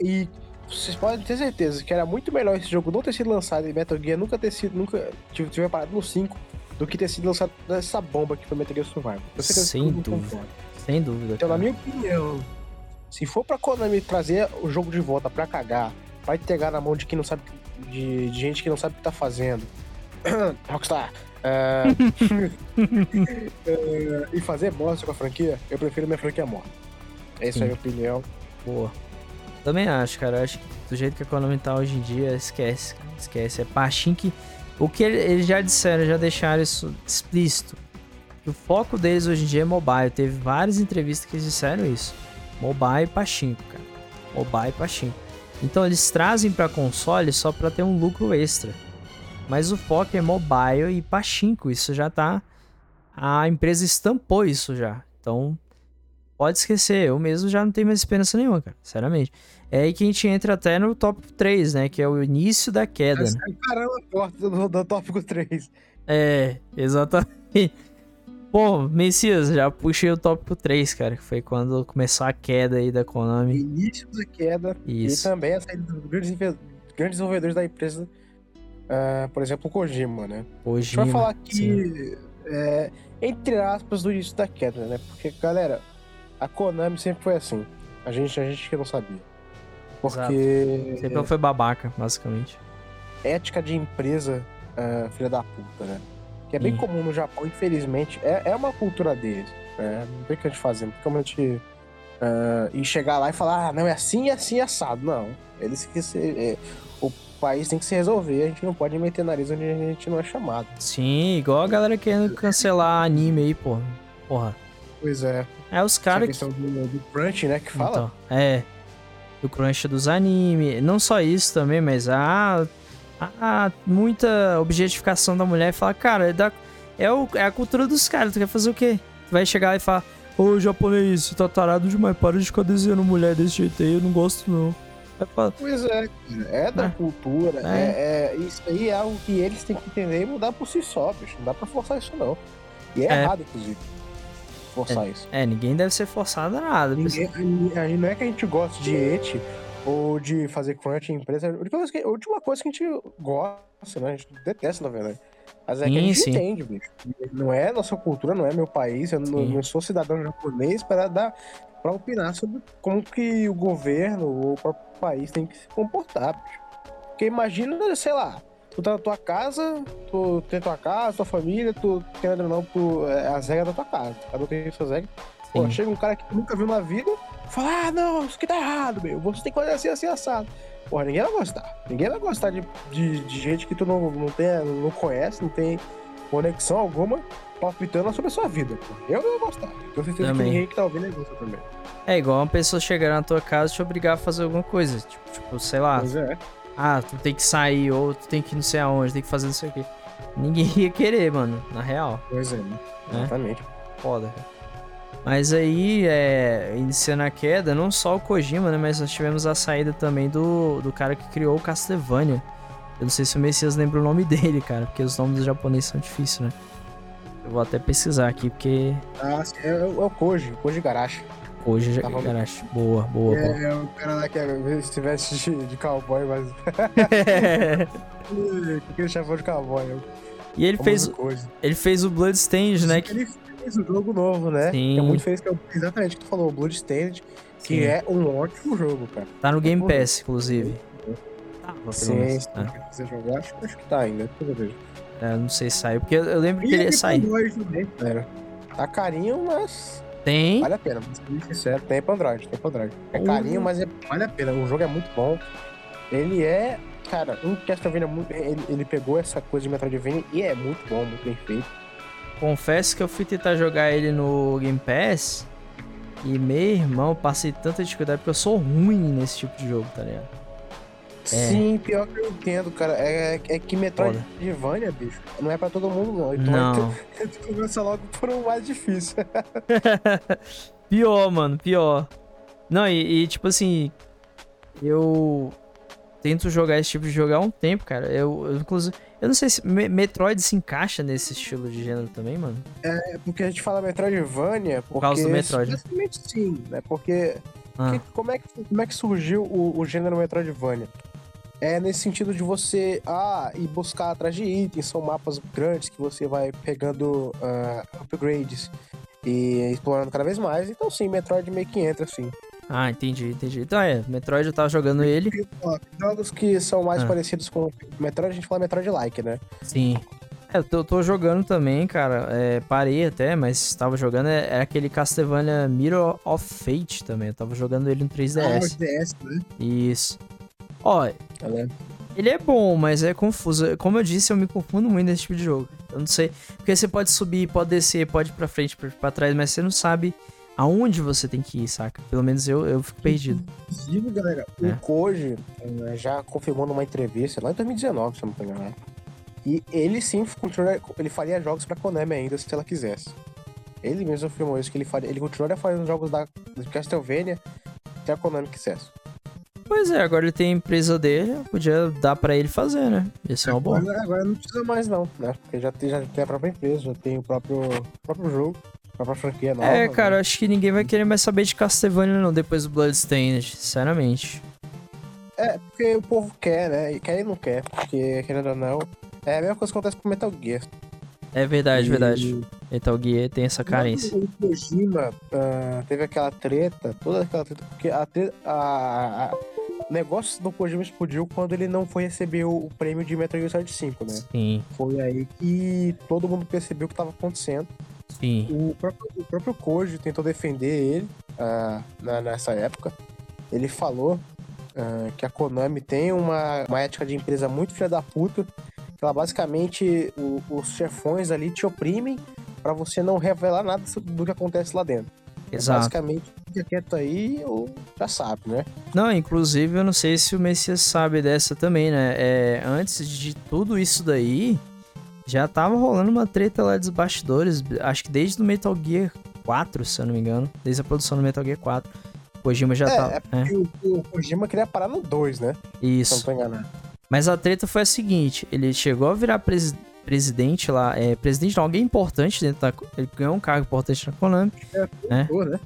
e vocês podem ter certeza que era muito melhor esse jogo não ter sido lançado e Metal Gear nunca ter sido, nunca tive- tiver parado no 5 do que ter sido lançado nessa bomba que foi Metal Gear Survive. Sem dúvida. Sem dúvida. Então, na cara. minha opinião, se for pra Konami trazer o jogo de volta pra cagar, vai pegar na mão de quem não sabe, de, de gente que não sabe o que tá fazendo. Rockstar. é, é, e fazer bosta com a franquia, eu prefiro minha franquia morta. Essa é a minha opinião. Boa. Também acho, cara. Acho que do jeito que a Konami tá hoje em dia, esquece, cara. Esquece. É Pachin que. O que ele- eles já disseram, já deixaram isso explícito. O foco deles hoje em dia é mobile. Teve várias entrevistas que eles disseram isso. Mobile e Pachinko, cara. Mobile e Pachinko. Então eles trazem pra console só pra ter um lucro extra. Mas o foco é mobile e Pachinko. Isso já tá. A empresa estampou isso já. Então, pode esquecer. Eu mesmo já não tenho mais esperança nenhuma, cara. Sinceramente. É aí que a gente entra até no top 3, né? Que é o início da queda. né? Caramba, porta do, do tópico 3. É, exatamente. Pô, Messias, já puxei o tópico 3, cara. Que foi quando começou a queda aí da Konami. Início da queda. Isso. E também a saída dos grandes, grandes desenvolvedores da empresa. ah, por exemplo, o Kojima, né? A Hoje. gente vai falar aqui, é, entre aspas, do início da queda, né? Porque, galera, a Konami sempre foi assim. A gente, a gente que não sabia. Porque Sempre foi babaca, basicamente. ética de empresa, ah, filha da puta, né? Que é bem Sim. comum no Japão, infelizmente. É, é uma cultura deles. né? Não tem o que a gente fazer. Não tem como a gente ah, ir chegar lá e falar, ah, não, é assim, é assim, é assado. Não. Eles que se, é, o país tem que se resolver. A gente não pode meter nariz onde a gente não é chamado. Sim, igual a galera querendo cancelar anime aí, porra. Porra. Pois é. É os Cara, caras questão do, do crunch, né, que fala. Então, é. Do crunch dos animes. Não só isso também, mas a, a, muita objetificação da mulher. Fala, cara, é, da, é, o, é a cultura dos caras. Tu quer fazer o quê? Tu vai chegar lá e falar, ô japonês, você tá tarado demais. Para de ficar desenhando mulher desse jeito aí. Eu não gosto, não. Vai falar, Pois é. É da É. cultura. É. É. é- isso aí é algo que eles têm que entender e mudar por si só, bicho. Não dá pra forçar isso, não. E é, É. errado, inclusive, forçar isso. é, ninguém deve ser forçado a nada. Ninguém, a- a- não é que a gente gosta de et ou de fazer crunch em empresa. A última coisa que a gente gosta, né? A gente detesta, na verdade. Mas é que a Sim, gente sim. entende, bicho. Não é nossa cultura, não é meu país. Eu não, Sim. não sou cidadão japonês para dar para opinar sobre como que o governo ou o próprio país tem que se comportar, bicho. Porque imagina, sei lá, tu tá na tua casa, tu tem tua casa, tua família, tu, querendo ou não, tu, é as regras da tua casa. Cada um tem suas regras. Pô, Sim. chega um cara que tu nunca viu na vida, fala, ah, não, isso aqui tá errado, meu. Você tem que fazer assim, assim, assado. Porra, ninguém vai gostar. Ninguém vai gostar de, de, de gente que tu não, não, tem, não conhece, não tem conexão alguma, palpitando sobre a sua vida. Pô. Eu não vou gostar. Tenho certeza Também. que ninguém que tá ouvindo é gosta também. É igual uma pessoa chegar na tua casa e te obrigar a fazer alguma coisa. Tipo, tipo, sei lá, Pois é. ah, tu tem que sair, ou tu tem que ir não sei aonde, tem que fazer não sei o quê. Ninguém ia querer, mano, na real. Pois é, né? Exatamente. Foda, cara. Mas aí, é, iniciando a queda, não só o Kojima, né? Mas nós tivemos a saída também do, do cara que criou o Castlevania. Eu não sei se o Messias lembra o nome dele, cara, porque os nomes dos japoneses são difíceis, né? Eu vou até pesquisar aqui, porque Ah, é, é o Koji, o Koji Garashi. já. Tá acho- boa, boa, boa. É, é o cara lá que é, se tivesse de, de cowboy, mas. Aquele chefão de cowboy. é e ele fez, Koji. ele fez o Bloodstained, né? Que, Ele fez o jogo novo, né? Sim. Que é muito feliz que é exatamente o que tu falou, o Bloodstained, que Sim. é um ótimo jogo, cara. tá no Game Pass, inclusive. Tava, Sim, menos, se né? quiser jogar, acho, acho que tá ainda, depois eu vejo. É, não sei se saiu, porque eu eu lembro que E ele ia sair. Também, cara. Tá carinho, mas Tem. Vale a pena, vou ser sincero, tem pra Android, tem pra Android. É Uhum. carinho, mas é- vale a pena. O jogo é muito bom. Ele é, cara, um Castlevania muito. Ele, ele pegou essa coisa de Metroidvania e é muito bom, muito bem feito. Confesso que eu fui tentar jogar ele no Game Pass. E, meu irmão, passei tanta dificuldade porque eu sou ruim nesse tipo de jogo, tá ligado? É. Sim, pior que eu entendo, cara. É, é que Metroidvania, bicho, não é pra todo mundo, não. Então Não. tu, tu começa logo por um mais difícil. pior, mano, pior. Não, e, e, tipo assim, eu tento jogar esse tipo de jogo há um tempo, cara. Eu, eu inclusive, eu não sei se Me- Metroid se encaixa nesse estilo de gênero também, mano. É porque a gente fala Metroidvania Por causa do Metroid. Basicamente sim, né? Porque Ah, Que- como, é que, como é que surgiu o, o gênero Metroidvania? É nesse sentido de você ah, ir buscar atrás de itens, são mapas grandes que você vai pegando ah, upgrades e explorando cada vez mais. Então sim, Metroid meio que entra assim. Ah, entendi, entendi. Então é, Metroid eu tava jogando ele. Ó, jogos que são mais Ah. parecidos com Metroid, a gente fala Metroid-like, né? Sim. É, eu tô, tô jogando também, cara. É, parei até, mas tava jogando. É, é aquele Castlevania Mirror of Fate também. Eu tava jogando ele no 3DS. DS, né? Isso. Ó, Ela ele é bom, mas é confuso. Como eu disse, eu me confundo muito nesse tipo de jogo. Eu não sei. Porque você pode subir, pode descer, pode ir pra frente, ir pra trás, mas você não sabe aonde você tem que ir, saca? Pelo menos eu, eu fico perdido. Inclusive, galera, É. o Koji eh, já confirmou numa entrevista lá em 2019, se eu não tô enganado. E ele sim ele faria jogos pra Konami ainda, se ela quisesse. Ele mesmo afirmou isso, que ele, faria, ele continuaria fazendo jogos da Castlevania se a Konami quisesse. Pois é, agora ele tem a empresa dele, podia dar pra ele fazer, né? Isso é uma boa. Agora, agora não precisa mais não, né? Porque já tem, já tem a própria empresa, já tem o próprio, próprio jogo, própria franquia nova. É, cara, né? acho que ninguém vai querer mais saber de Castlevania não, depois do Bloodstained, sinceramente. É, porque o povo quer, né? E quer e não quer, porque querendo ou não... É a mesma coisa que acontece com Metal Gear. É verdade, E- verdade. Metal Gear tem essa carência. O Kojima ah, teve aquela treta, toda aquela treta, porque a, tre- a- a- o negócio do Kojima explodiu quando ele não foi receber o, o prêmio de Metal Gear Solid 5, né? Sim, Foi aí que todo mundo percebeu o que estava acontecendo. Sim. O próprio, o próprio Koji tentou defender ele ah, na- nessa época. Ele falou ah, que a Konami tem uma, uma ética de empresa muito filha da puta. Que ela basicamente, o- os chefões ali te oprimem pra você não revelar nada do que acontece lá dentro. Exato. Basicamente, fica quieto aí ou já sabe, né? Não, inclusive eu não sei se o Messias sabe dessa também, né? É, antes de tudo isso daí, já tava rolando uma treta lá dos bastidores, acho que desde o Metal Gear 4, se eu não me engano, desde a produção do Metal Gear 4. Kojima já É, tava. é, E o, o Kojima queria parar no 2, né? Se eu não isso. tô enganado. Mas a treta foi a seguinte: ele chegou a virar presi- presidente lá, é, presidente não, alguém importante dentro da. Ele ganhou um cargo importante na Konami. Pô, né?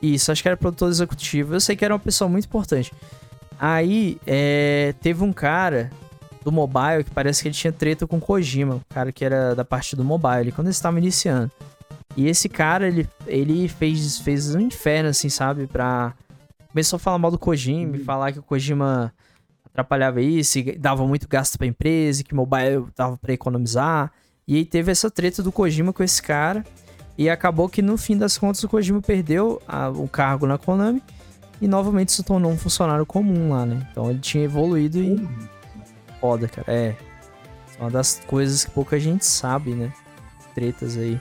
Isso, acho que era produtor executivo. Eu sei que era uma pessoa muito importante. Aí, é, teve um cara do mobile que parece que ele tinha treta com o Kojima, o cara que era da parte do mobile, quando eles estavam iniciando. E esse cara, ele, ele fez, fez um inferno, assim, sabe? Pra. Começou a falar mal do Kojima, e falar que o Kojima atrapalhava isso, e dava muito gasto pra empresa, que mobile dava pra economizar. E aí teve essa treta do Kojima com esse cara. E acabou que no fim das contas o Kojima perdeu a- o cargo na Konami e novamente se tornou um funcionário comum lá, né? Então ele tinha evoluído e. Foda, cara. É. É uma das coisas que pouca gente sabe, né? Tretas aí.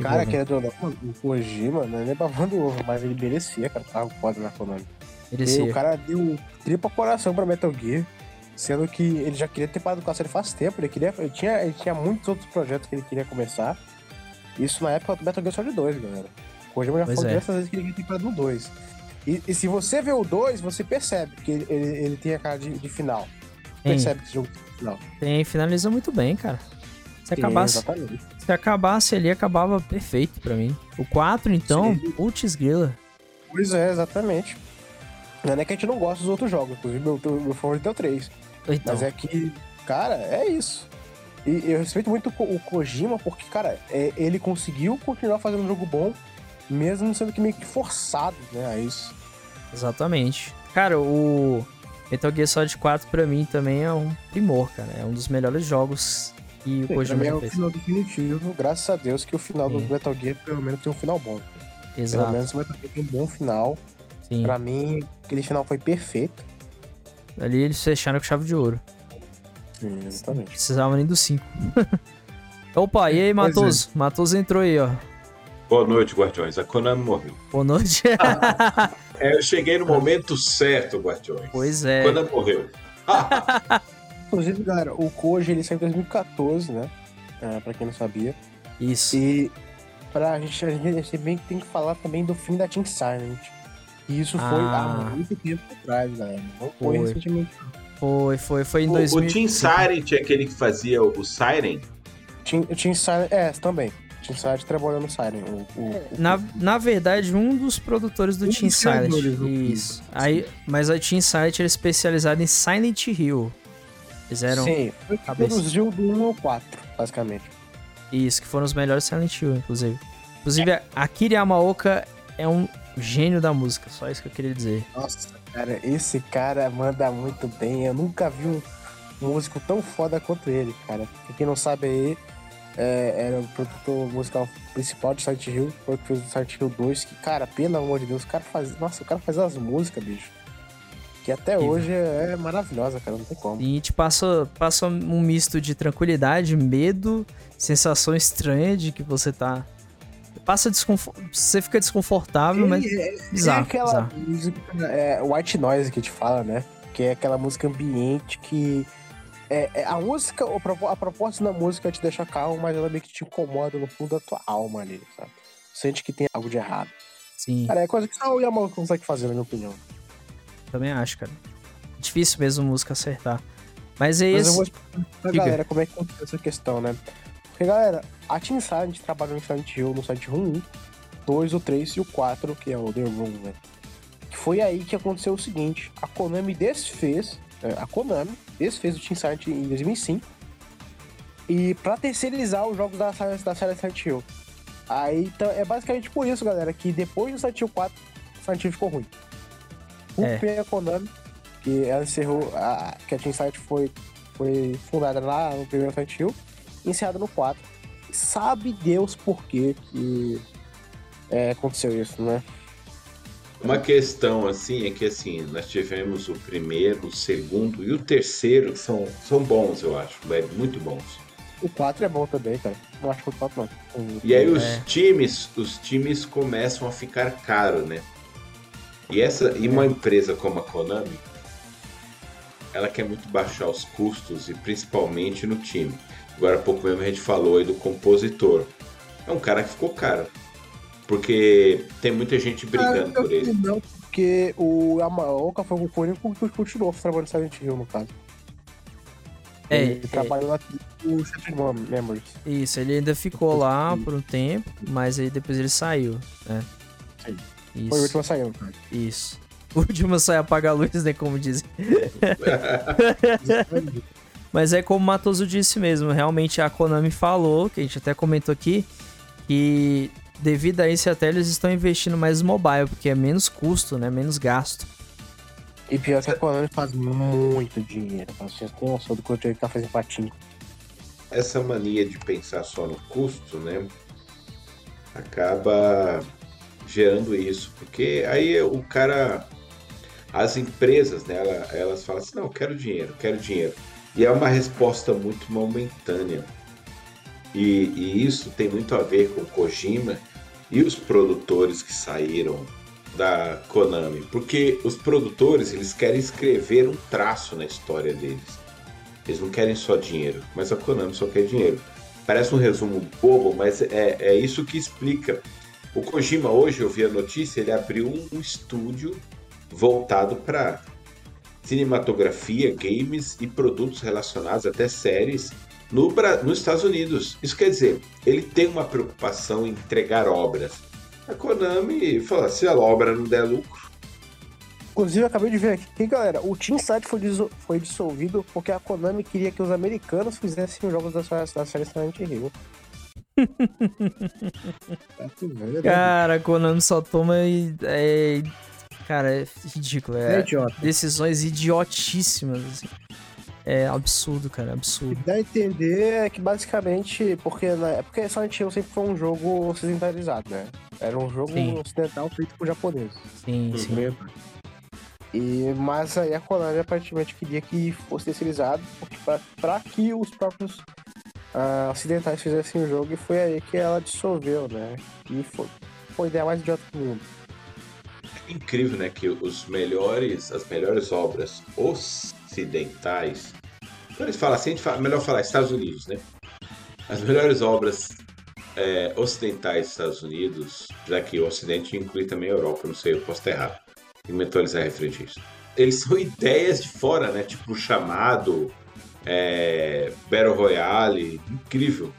Cara, envolvendo. querendo ou não, o Kojima, não é nem babando ovo, mas ele merecia, cara, carro foda na Konami. E Merecia. o cara deu tripa coração pra Metal Gear, sendo que ele já queria ter parado com a série faz tempo, ele, queria, ele, tinha, ele tinha muitos outros projetos que ele queria começar. Isso na época do Metal Gear Solid 2, galera. O Kojima já Pois falou é. diversas vezes que ele queria ter parado no 2. E, e se você vê o 2, você percebe que ele, ele, ele tem a cara de, de final. Percebe que esse jogo tem final. tem, finaliza muito bem, cara. Se Sim, acabasse, exatamente. se acabasse ali, acabava perfeito pra mim. O 4, então, Sim. putz grila. Pois é, exatamente. Não é que a gente não gosta dos outros jogos, inclusive meu, meu favorito é o 3. Então, Mas é que, cara, é isso. E eu respeito muito o Kojima porque, cara, é- ele conseguiu continuar fazendo um jogo bom, mesmo sendo que meio que forçado, né, a isso. Exatamente. Cara, o Metal Gear Solid 4 pra mim também é um primor, cara. É um dos melhores jogos que o Kojima mim é já o fez. final definitivo, graças a Deus que o final do Sim. Metal Gear pelo menos tem um final bom. Exato. Pelo menos o Metal Gear tem um bom final. Sim. Pra mim, aquele final foi perfeito. Ali eles fecharam com chave de ouro. Sim, exatamente. Precisava nem do 5. Opa, e aí, Pois é. Matoso? Matoso entrou aí, ó. Boa noite, Guardiões. A Konami morreu. Boa noite. É, eu cheguei no momento certo, Guardiões. pois é. Konami morreu. Inclusive, galera, o Koji ele saiu em 2014, né? É, pra quem não sabia. Isso. E pra gente, a gente, bem tem que falar também do fim da Team Silent. E isso foi Ah. há muito tempo atrás, galera. Não Foi. foi, recentemente. Foi, foi, foi em O, 2000. o Team Silent é aquele que fazia o Siren? Team, Team Silent, é, também. Team Silent trabalhou no Silent. O, o, o- Na, na verdade, um dos produtores do Um Team Silent. Isso. Aí, mas a Team Silent era especializada em Silent Hill. Fizeram Sim, produziu do 1 ao 4, basicamente. isso, que foram os melhores Silent Hill, inclusive. Inclusive, a Akira Yamaoka é um gênio da música, só isso que eu queria dizer. Nossa, cara, esse cara manda muito bem. Eu nunca vi um músico tão foda quanto ele, cara. Pra quem não sabe aí, é, era o produtor musical principal de Silent Hill, foi que fez o Silent Hill 2, que, cara, pelo amor de Deus, o cara faz. Nossa, o cara faz as músicas, bicho. Que até Incrível. hoje é maravilhosa, cara, não tem como. E te passa, passa um misto de tranquilidade, medo, sensação estranha de que você tá. Passa desconfort... Você fica desconfortável, mas. é, Bizarro, é aquela bizarro. música, é, white noise que te fala, né? Que é aquela música ambiente que. É, é a música, a proposta da música é te deixar calmo, mas ela meio que te incomoda no fundo da tua alma ali, sabe? Sente que tem algo de errado. Sim, Cara, é coisa que só o Yamaha consegue fazer, na minha opinião. também acho, cara. Difícil mesmo música acertar. Mas é Mas eu vou pra galera como é que aconteceu essa questão, né? Porque, galera, a Team Silent trabalhou em Silent Hill no Silent Hill 1, 2, o 3 e o 4, que é o The Room, né? Foi aí que aconteceu o seguinte, a Konami desfez, a Konami desfez o Team Silent em 2005 e pra terceirizar os jogos da, da série Silent Hill. Aí, então, é basicamente por isso, galera, que depois do Silent Hill 4, o Silent Hill ficou ruim. É. Culpa é a Konami, que ela encerrou, a, que a Team Silent foi foi fundada lá no primeiro Silent Hill, encerrada no 4. Sabe Deus por que que é, aconteceu isso, né? Uma questão assim é que assim, nós tivemos o primeiro, o segundo e o terceiro que são, são bons, eu acho, velho, muito bons. O 4 é bom também, cara. Não acho que o 4 não. O- E aí os É. times, os times começam a ficar caro, né? E essa e uma empresa como a Konami, ela quer muito baixar os custos e principalmente no time. Agora há pouco mesmo a gente falou aí do compositor. É um cara que ficou caro. Porque tem muita gente brigando Ah, por ele. Não, porque o Yamaoka foi o único que continuou trabalhando em Silent Hill, no caso. É, Ele é, trabalhou lá no Shattered Memories. isso, ele ainda ficou lá por um tempo, mas aí depois ele saiu, né? Sim. Isso, Foi o último a sair, cara. isso. O último sai apagar a luz, né? Como dizem. Mas é como o Matoso disse mesmo, realmente a Konami falou, que a gente até comentou aqui, que devido a isso até eles estão investindo mais no mobile, porque é menos custo, né? Menos gasto. E pior que a Konami faz muito dinheiro. Vocês têm noção do quanto ele tá fazendo patinho. essa mania de pensar só no custo, né, acaba gerando isso, porque aí o cara, as empresas, né, ela- elas falam assim, não, eu quero dinheiro, quero dinheiro, e é uma resposta muito momentânea, e, e isso tem muito a ver com Kojima e os produtores que saíram da Konami, porque os produtores eles querem escrever um traço na história deles. Eles não querem só dinheiro, mas a Konami só quer dinheiro. Parece um resumo bobo, mas é, é isso que explica. O Kojima hoje, eu vi a notícia, ele abriu um, um estúdio voltado para cinematografia, games e produtos relacionados até séries no, nos Estados Unidos. Isso quer dizer, ele tem uma preocupação em entregar obras. A Konami fala, se a obra não der lucro, Inclusive, eu acabei de ver aqui, galera, o Team Silent foi, disso- foi dissolvido porque a Konami queria que os americanos fizessem os jogos da, sua- da série Silent Hill. Né? Cara, a Konami só toma e. É, cara, é ridículo. É É, idiota. decisões idiotíssimas, assim. É absurdo, cara, absurdo. Dá a entender é que basicamente, porque, né, porque Silent Hill sempre foi um jogo ocidentalizado, né? Era um jogo Sim. ocidental feito por japoneses. Sim, Uhum. sim. E, mas aí a Konami aparentemente queria que fosse terceirizado porque pra, pra que os próprios ah, ocidentais fizessem o jogo e foi aí que ela dissolveu, né? E foi, foi a ideia mais idiota do mundo. É incrível, né? Que os melhores, as melhores obras ocidentais. Quando eles falam assim, a gente fala, melhor falar Estados Unidos, né? As melhores obras é, ocidentais dos Estados Unidos, já que o Ocidente inclui também a Europa, não sei, eu posso estar errado. Tem que me atualizar referente a isso. Eles são ideias de fora, né? Tipo o chamado, é, Battle Royale, incrível.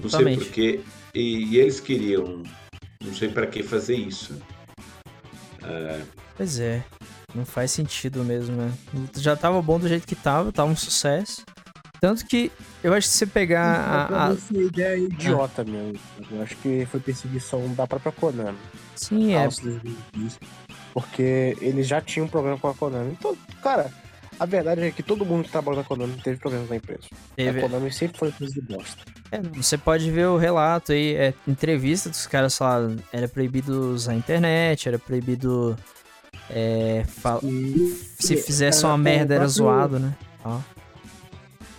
Não sei Totalmente. porquê. E, e eles queriam, não sei para que fazer isso. Pois é. Não faz sentido mesmo, né? Já tava bom do jeito que tava, tava um sucesso. Tanto que eu acho que se você pegar a. a- Essa ideia idiota mesmo. Eu acho que foi perseguição da própria Konami. Sim, é. Porque eles já tinham um problema com a Konami. Então, cara, a verdade é que todo mundo que trabalha na Konami teve problemas na empresa. Teve, A Konami sempre foi empresa de bosta. É, você pode ver o relato aí, é, entrevista dos caras falaram, era proibido usar a internet, era proibido é, E, se fizesse uma merda era próprio- zoado, né? Ó,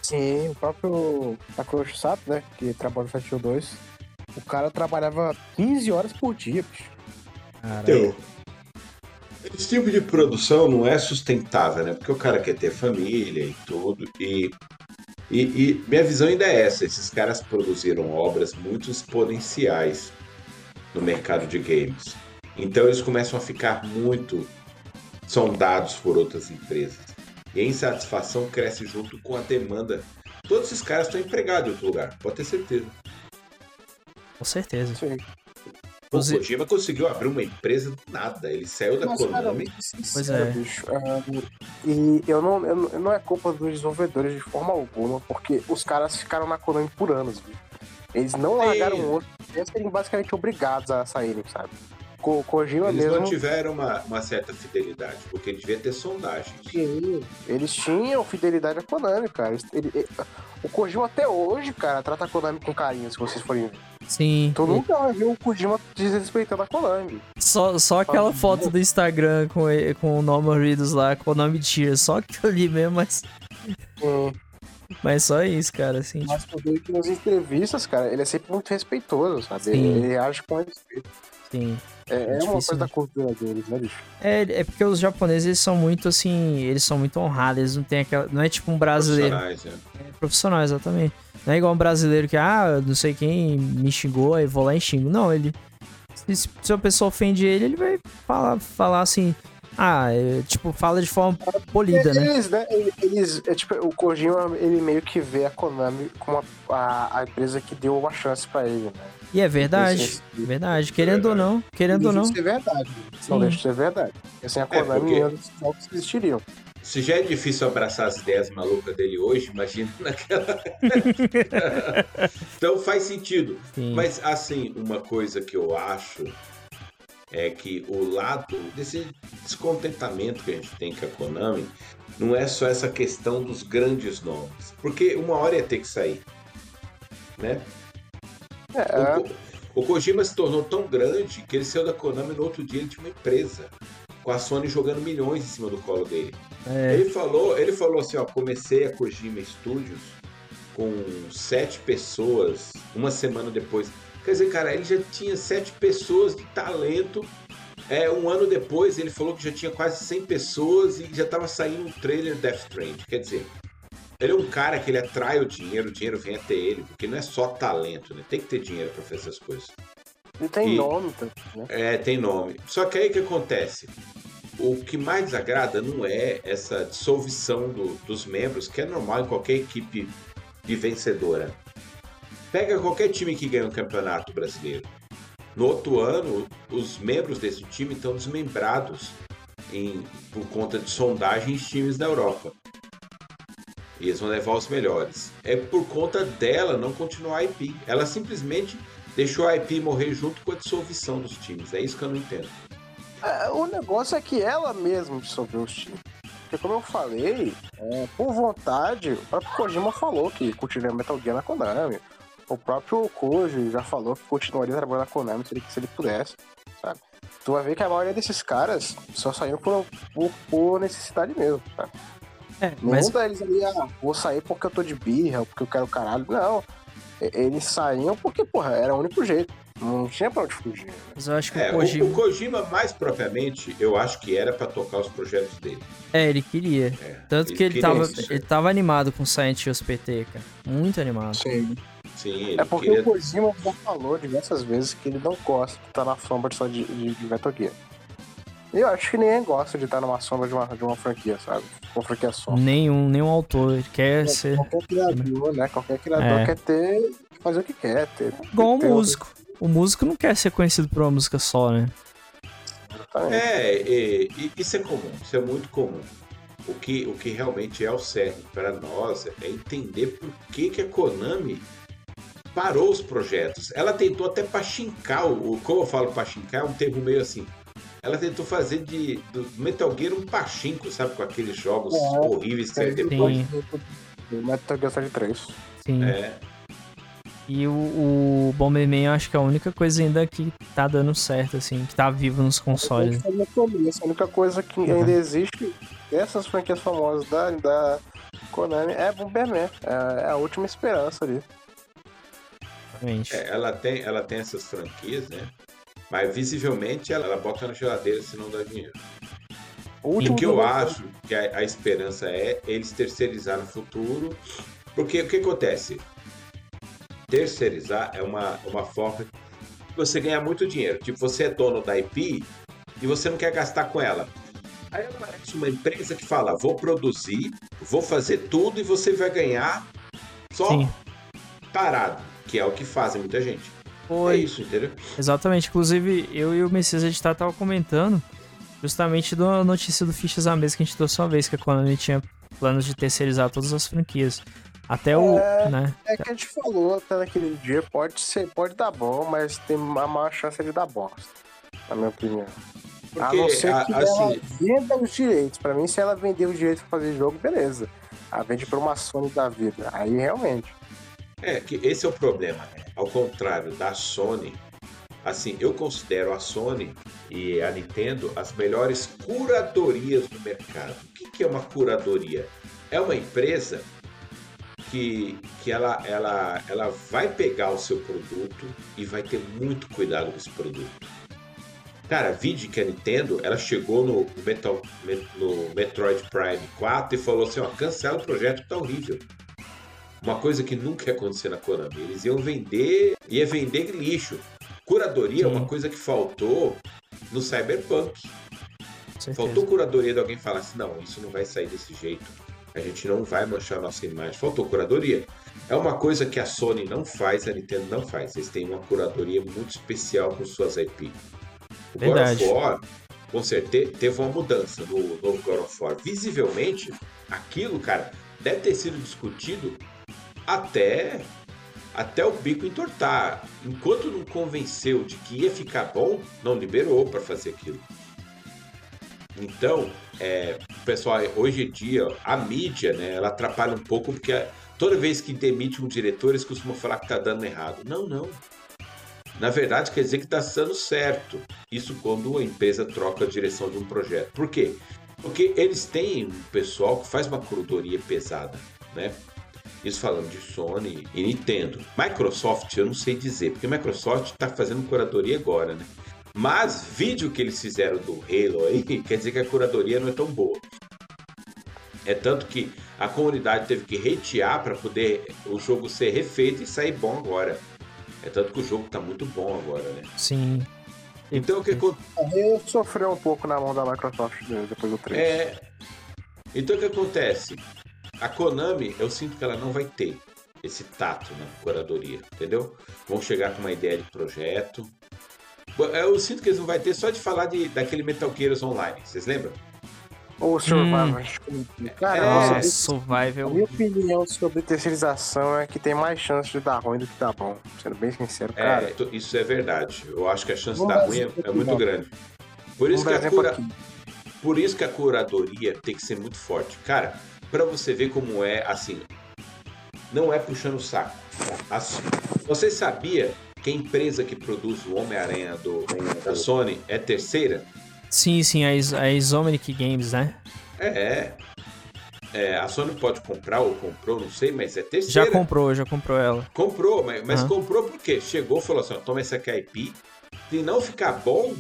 Sim, o próprio Takuyoshi Sato, né, que trabalha no Hill 2, o cara trabalhava 15 horas por dia, bicho. Então, esse tipo de produção não é sustentável, né? Porque o cara quer ter família e tudo. E, e, e minha visão ainda é essa: esses caras produziram obras muito exponenciais no mercado de games. Então eles começam a ficar muito sondados por outras empresas. E a insatisfação cresce junto com a demanda. Todos esses caras estão empregados em outro lugar, pode ter certeza. Com certeza. Sim. O Kojima conseguiu abrir uma empresa do nada. Ele saiu da Mas, cara, Konami. Pois é. bicho. ah, e eu não, eu não, não é culpa dos desenvolvedores de forma alguma, porque os caras ficaram na Konami por anos, bicho. Eles não largaram o outro, eles serem basicamente obrigados a saírem, sabe? Ko Kojima Eles mesmo. não tiveram uma, uma certa fidelidade, porque devia ter sondagens. Sim, eles tinham fidelidade à Konami, cara. Eles- ele- ele- o Kojima até hoje, cara, trata a Konami com carinho, se vocês forem ver. Sim. Tu nunca vai ver o Kojima desrespeitando a Konami. Só, só aquela foto do Instagram com, ele- com o Norman Reedus lá, com o nome Tira, só aquilo ali mesmo, mas, Hum, mas só isso, cara, assim. mas tu vê que nas entrevistas, cara, ele é sempre muito respeitoso, sabe? Sim. Ele, ele age com respeito. Sim. É, é uma difícil, coisa né? da cultura deles, né, bicho? É, é porque os japoneses eles são muito assim, eles são muito honrados, eles não tem aquela. Não é tipo um brasileiro. Profissionais, né? É profissional, exatamente. Não é igual um brasileiro que, ah, não sei quem me xingou, aí vou lá e xingo. Não, ele. Se, se a pessoa ofende ele, ele vai falar, falar assim. Ah, é, tipo, fala de forma polida, né? Eles, né, ele- eles, é, tipo, o Kojima, ele meio que vê a Konami como a, a, a empresa que deu uma chance pra ele, né? E é verdade. Verdade. Querendo ou não, querendo ou deixa não. de ser verdade. Sim. Não deixa de ser verdade. Porque sem a É, Konami, porque- menos jogos existiriam. Se já é difícil abraçar as ideias malucas dele hoje, imagina naquela. então faz sentido. Sim. Mas assim, uma coisa que eu acho é que o lado desse descontentamento que a gente tem com a Konami não é só essa questão dos grandes nomes. Porque uma hora ia ter que sair. Né? É, O, o Kojima se tornou tão grande que ele saiu da Konami no outro dia ele tinha uma empresa. Com a Sony jogando milhões em cima do colo dele. É, Ele falou, ele falou assim, ó, comecei a Kojima Studios com sete pessoas uma semana depois. Quer dizer, cara, ele já tinha sete pessoas de talento. É, um ano depois ele falou que já tinha quase 100 pessoas e já estava saindo um trailer Death Stranding. Quer dizer, ele é um cara que ele atrai o dinheiro, o dinheiro vem até ele, porque não é só talento, né? Tem que ter dinheiro para fazer essas coisas. ele tem E- nome, tá, né? É, tem nome. Só que aí o que acontece? O que mais desagrada não é essa dissolução do- dos membros, que é normal em qualquer equipe de vencedora. Pega qualquer time que ganha um campeonato brasileiro. No outro ano, os membros desse time estão desmembrados em- por conta de sondagem em times da Europa. E eles vão levar os melhores. É por conta dela não continuar a IP. Ela simplesmente deixou a IP morrer junto com a dissolução dos times. É isso que eu não entendo. É, O negócio é que ela mesma dissolveu os times. porque como eu falei, é, por vontade, o próprio Kojima falou que continuaria Metal Gear na Konami. O próprio Koji já falou que continuaria trabalhando na Konami se ele, se ele pudesse, sabe? Tu vai ver que a maioria desses caras só saiu por, por, por necessidade mesmo, sabe? É, Nenhum mas deles ali, ah, vou sair porque eu tô de birra, porque eu quero caralho. Não. Eles saíam porque, porra, era o único jeito. Não tinha pra onde fugir. né? mas eu acho que É, o o, Kojima. o Kojima, mais propriamente, eu acho que era pra tocar os projetos dele. É, ele queria. É, Tanto que ele queria tava, isso. ele tava animado com Silent Hills PT, cara. Muito animado. Sim. Sim, ele É porque queria... o Kojima já falou diversas vezes que ele não gosta de estar na sombra só de, de, de Metal Gear. Eu acho que ninguém gosta de estar numa sombra de uma, de uma franquia, sabe? Uma franquia só. Nenhum, nenhum autor quer ser Qualquer criador, né? Qualquer criador É. quer ter. fazer o que quer. Ter, igual um músico. O músico não quer ser conhecido por uma música só, né? Exatamente. É, e- e isso é comum, isso é muito comum. O que, o que realmente é o cerne para nós é entender por que, que a Konami parou os projetos. Ela tentou até pachincar, o, o- como eu falo pachincar, é um termo meio assim. Ela tentou fazer de, do Metal Gear um pachinko, sabe? Com aqueles jogos É, horríveis que Aí sai Sim. depois. O Metal Gear Solid 3. Sim. É, E o, o Bomberman eu acho que é a única coisa ainda que tá dando certo, assim, que tá vivo nos consoles. No começo, a única coisa que Uhum. ainda existe dessas franquias famosas da, da Konami é Bomberman. É, é a última esperança ali. É, ela, tem, ela tem essas franquias, né? Mas visivelmente ela, ela bota na geladeira se não dá dinheiro. O que eu acho que a, a esperança é eles terceirizar no futuro. Porque o que acontece? Terceirizar é uma, uma forma de você ganhar muito dinheiro. Tipo, você é dono da IP e você não quer gastar com ela. Aí aparece uma empresa que fala: vou produzir, vou fazer tudo e você vai ganhar só Sim. parado, que é o que fazem muita gente. É Foi. isso, entendeu? Exatamente. Inclusive, eu e o Messias Editar tava comentando justamente da notícia do Fichas à Mesa que a gente trouxe uma vez, que a Konami tinha planos de terceirizar todas as franquias. Até o. É. né? É que a gente falou até naquele dia, pode ser, pode dar bom, mas tem a maior chance de dar bosta, na minha opinião. a Porque, não ser a- que assim, ela venda os direitos. Pra mim, se ela vender os direitos pra fazer jogo, beleza. Ela vende pra uma Sony da vida. Aí realmente. É, que esse é o problema, né? Ao contrário da Sony, assim, eu considero a Sony e a Nintendo as melhores curadorias do mercado. O que, que é uma curadoria? É uma empresa que, que ela, ela, ela vai pegar o seu produto e vai ter muito cuidado com esse produto. Cara, vide que a Nintendo, ela chegou no, Metal, no Metroid Prime 4 e falou assim, ó, cancela o projeto tá horrível. Uma coisa que nunca ia acontecer na Konami. Eles iam vender, ia vender lixo. Curadoria é Sim. uma coisa que faltou no Cyberpunk. Faltou curadoria de alguém falar assim, não, isso não vai sair desse jeito. A gente não vai manchar a nossa imagem. Faltou curadoria. É uma coisa que a Sony não faz, a Nintendo não faz. Eles têm uma curadoria muito especial com suas IP. O Verdade. God of War, com certeza, teve uma mudança no novo God of War. Visivelmente, aquilo, cara, deve ter sido discutido até até o bico entortar. Enquanto não convenceu de que ia ficar bom, não liberou para fazer aquilo. Então, é, pessoal, hoje em dia, a mídia, né, ela atrapalha um pouco porque toda vez que demite um diretor, eles costumam falar que tá dando errado. Não, não. Na verdade, quer dizer que está dando certo. Isso quando a empresa troca a direção de um projeto. Por quê? Porque eles têm um pessoal que faz uma curadoria pesada, né? Isso falando de Sony e Nintendo. Microsoft, eu não sei dizer, porque a Microsoft está fazendo curadoria agora, né? Mas vídeo que eles fizeram do Halo aí, quer dizer que a curadoria não é tão boa. É tanto que a comunidade teve que hatear para poder o jogo ser refeito e sair bom agora. É tanto que o jogo tá muito bom agora, né? Sim. Então o que acon- Aí sofreu um pouco na mão da Microsoft depois do 3. é Então o que acontece? A Konami, eu sinto que ela não vai ter esse tato na curadoria, entendeu? Vão chegar com uma ideia de projeto. Eu sinto que eles não vai ter só de falar de, daquele Metal Gear Online, vocês lembram? Ou Survivor. Hum. Cara, É, nossa, Nossa, a Survival. minha opinião sobre terceirização é que tem mais chance de dar ruim do que dar bom. Sendo bem sincero, cara. É, to- isso é verdade. Eu acho que a chance de Vamos dar dar ruim é, é muito grande. Por isso Vamos que a cura... Por isso que a curadoria tem que ser muito forte. Cara, para você ver como é assim, não é puxando o saco. Assim, você sabia que a empresa que produz o Homem-Aranha do, da Sony é terceira? Sim, sim, a, Is a Games, né? É, é, a Sony pode comprar ou comprou, não sei, mas é terceira. Já comprou, já comprou ela. Comprou, mas, mas uhum. comprou por quê? Chegou e falou assim: toma essa aqui IP. Se não ficar bom,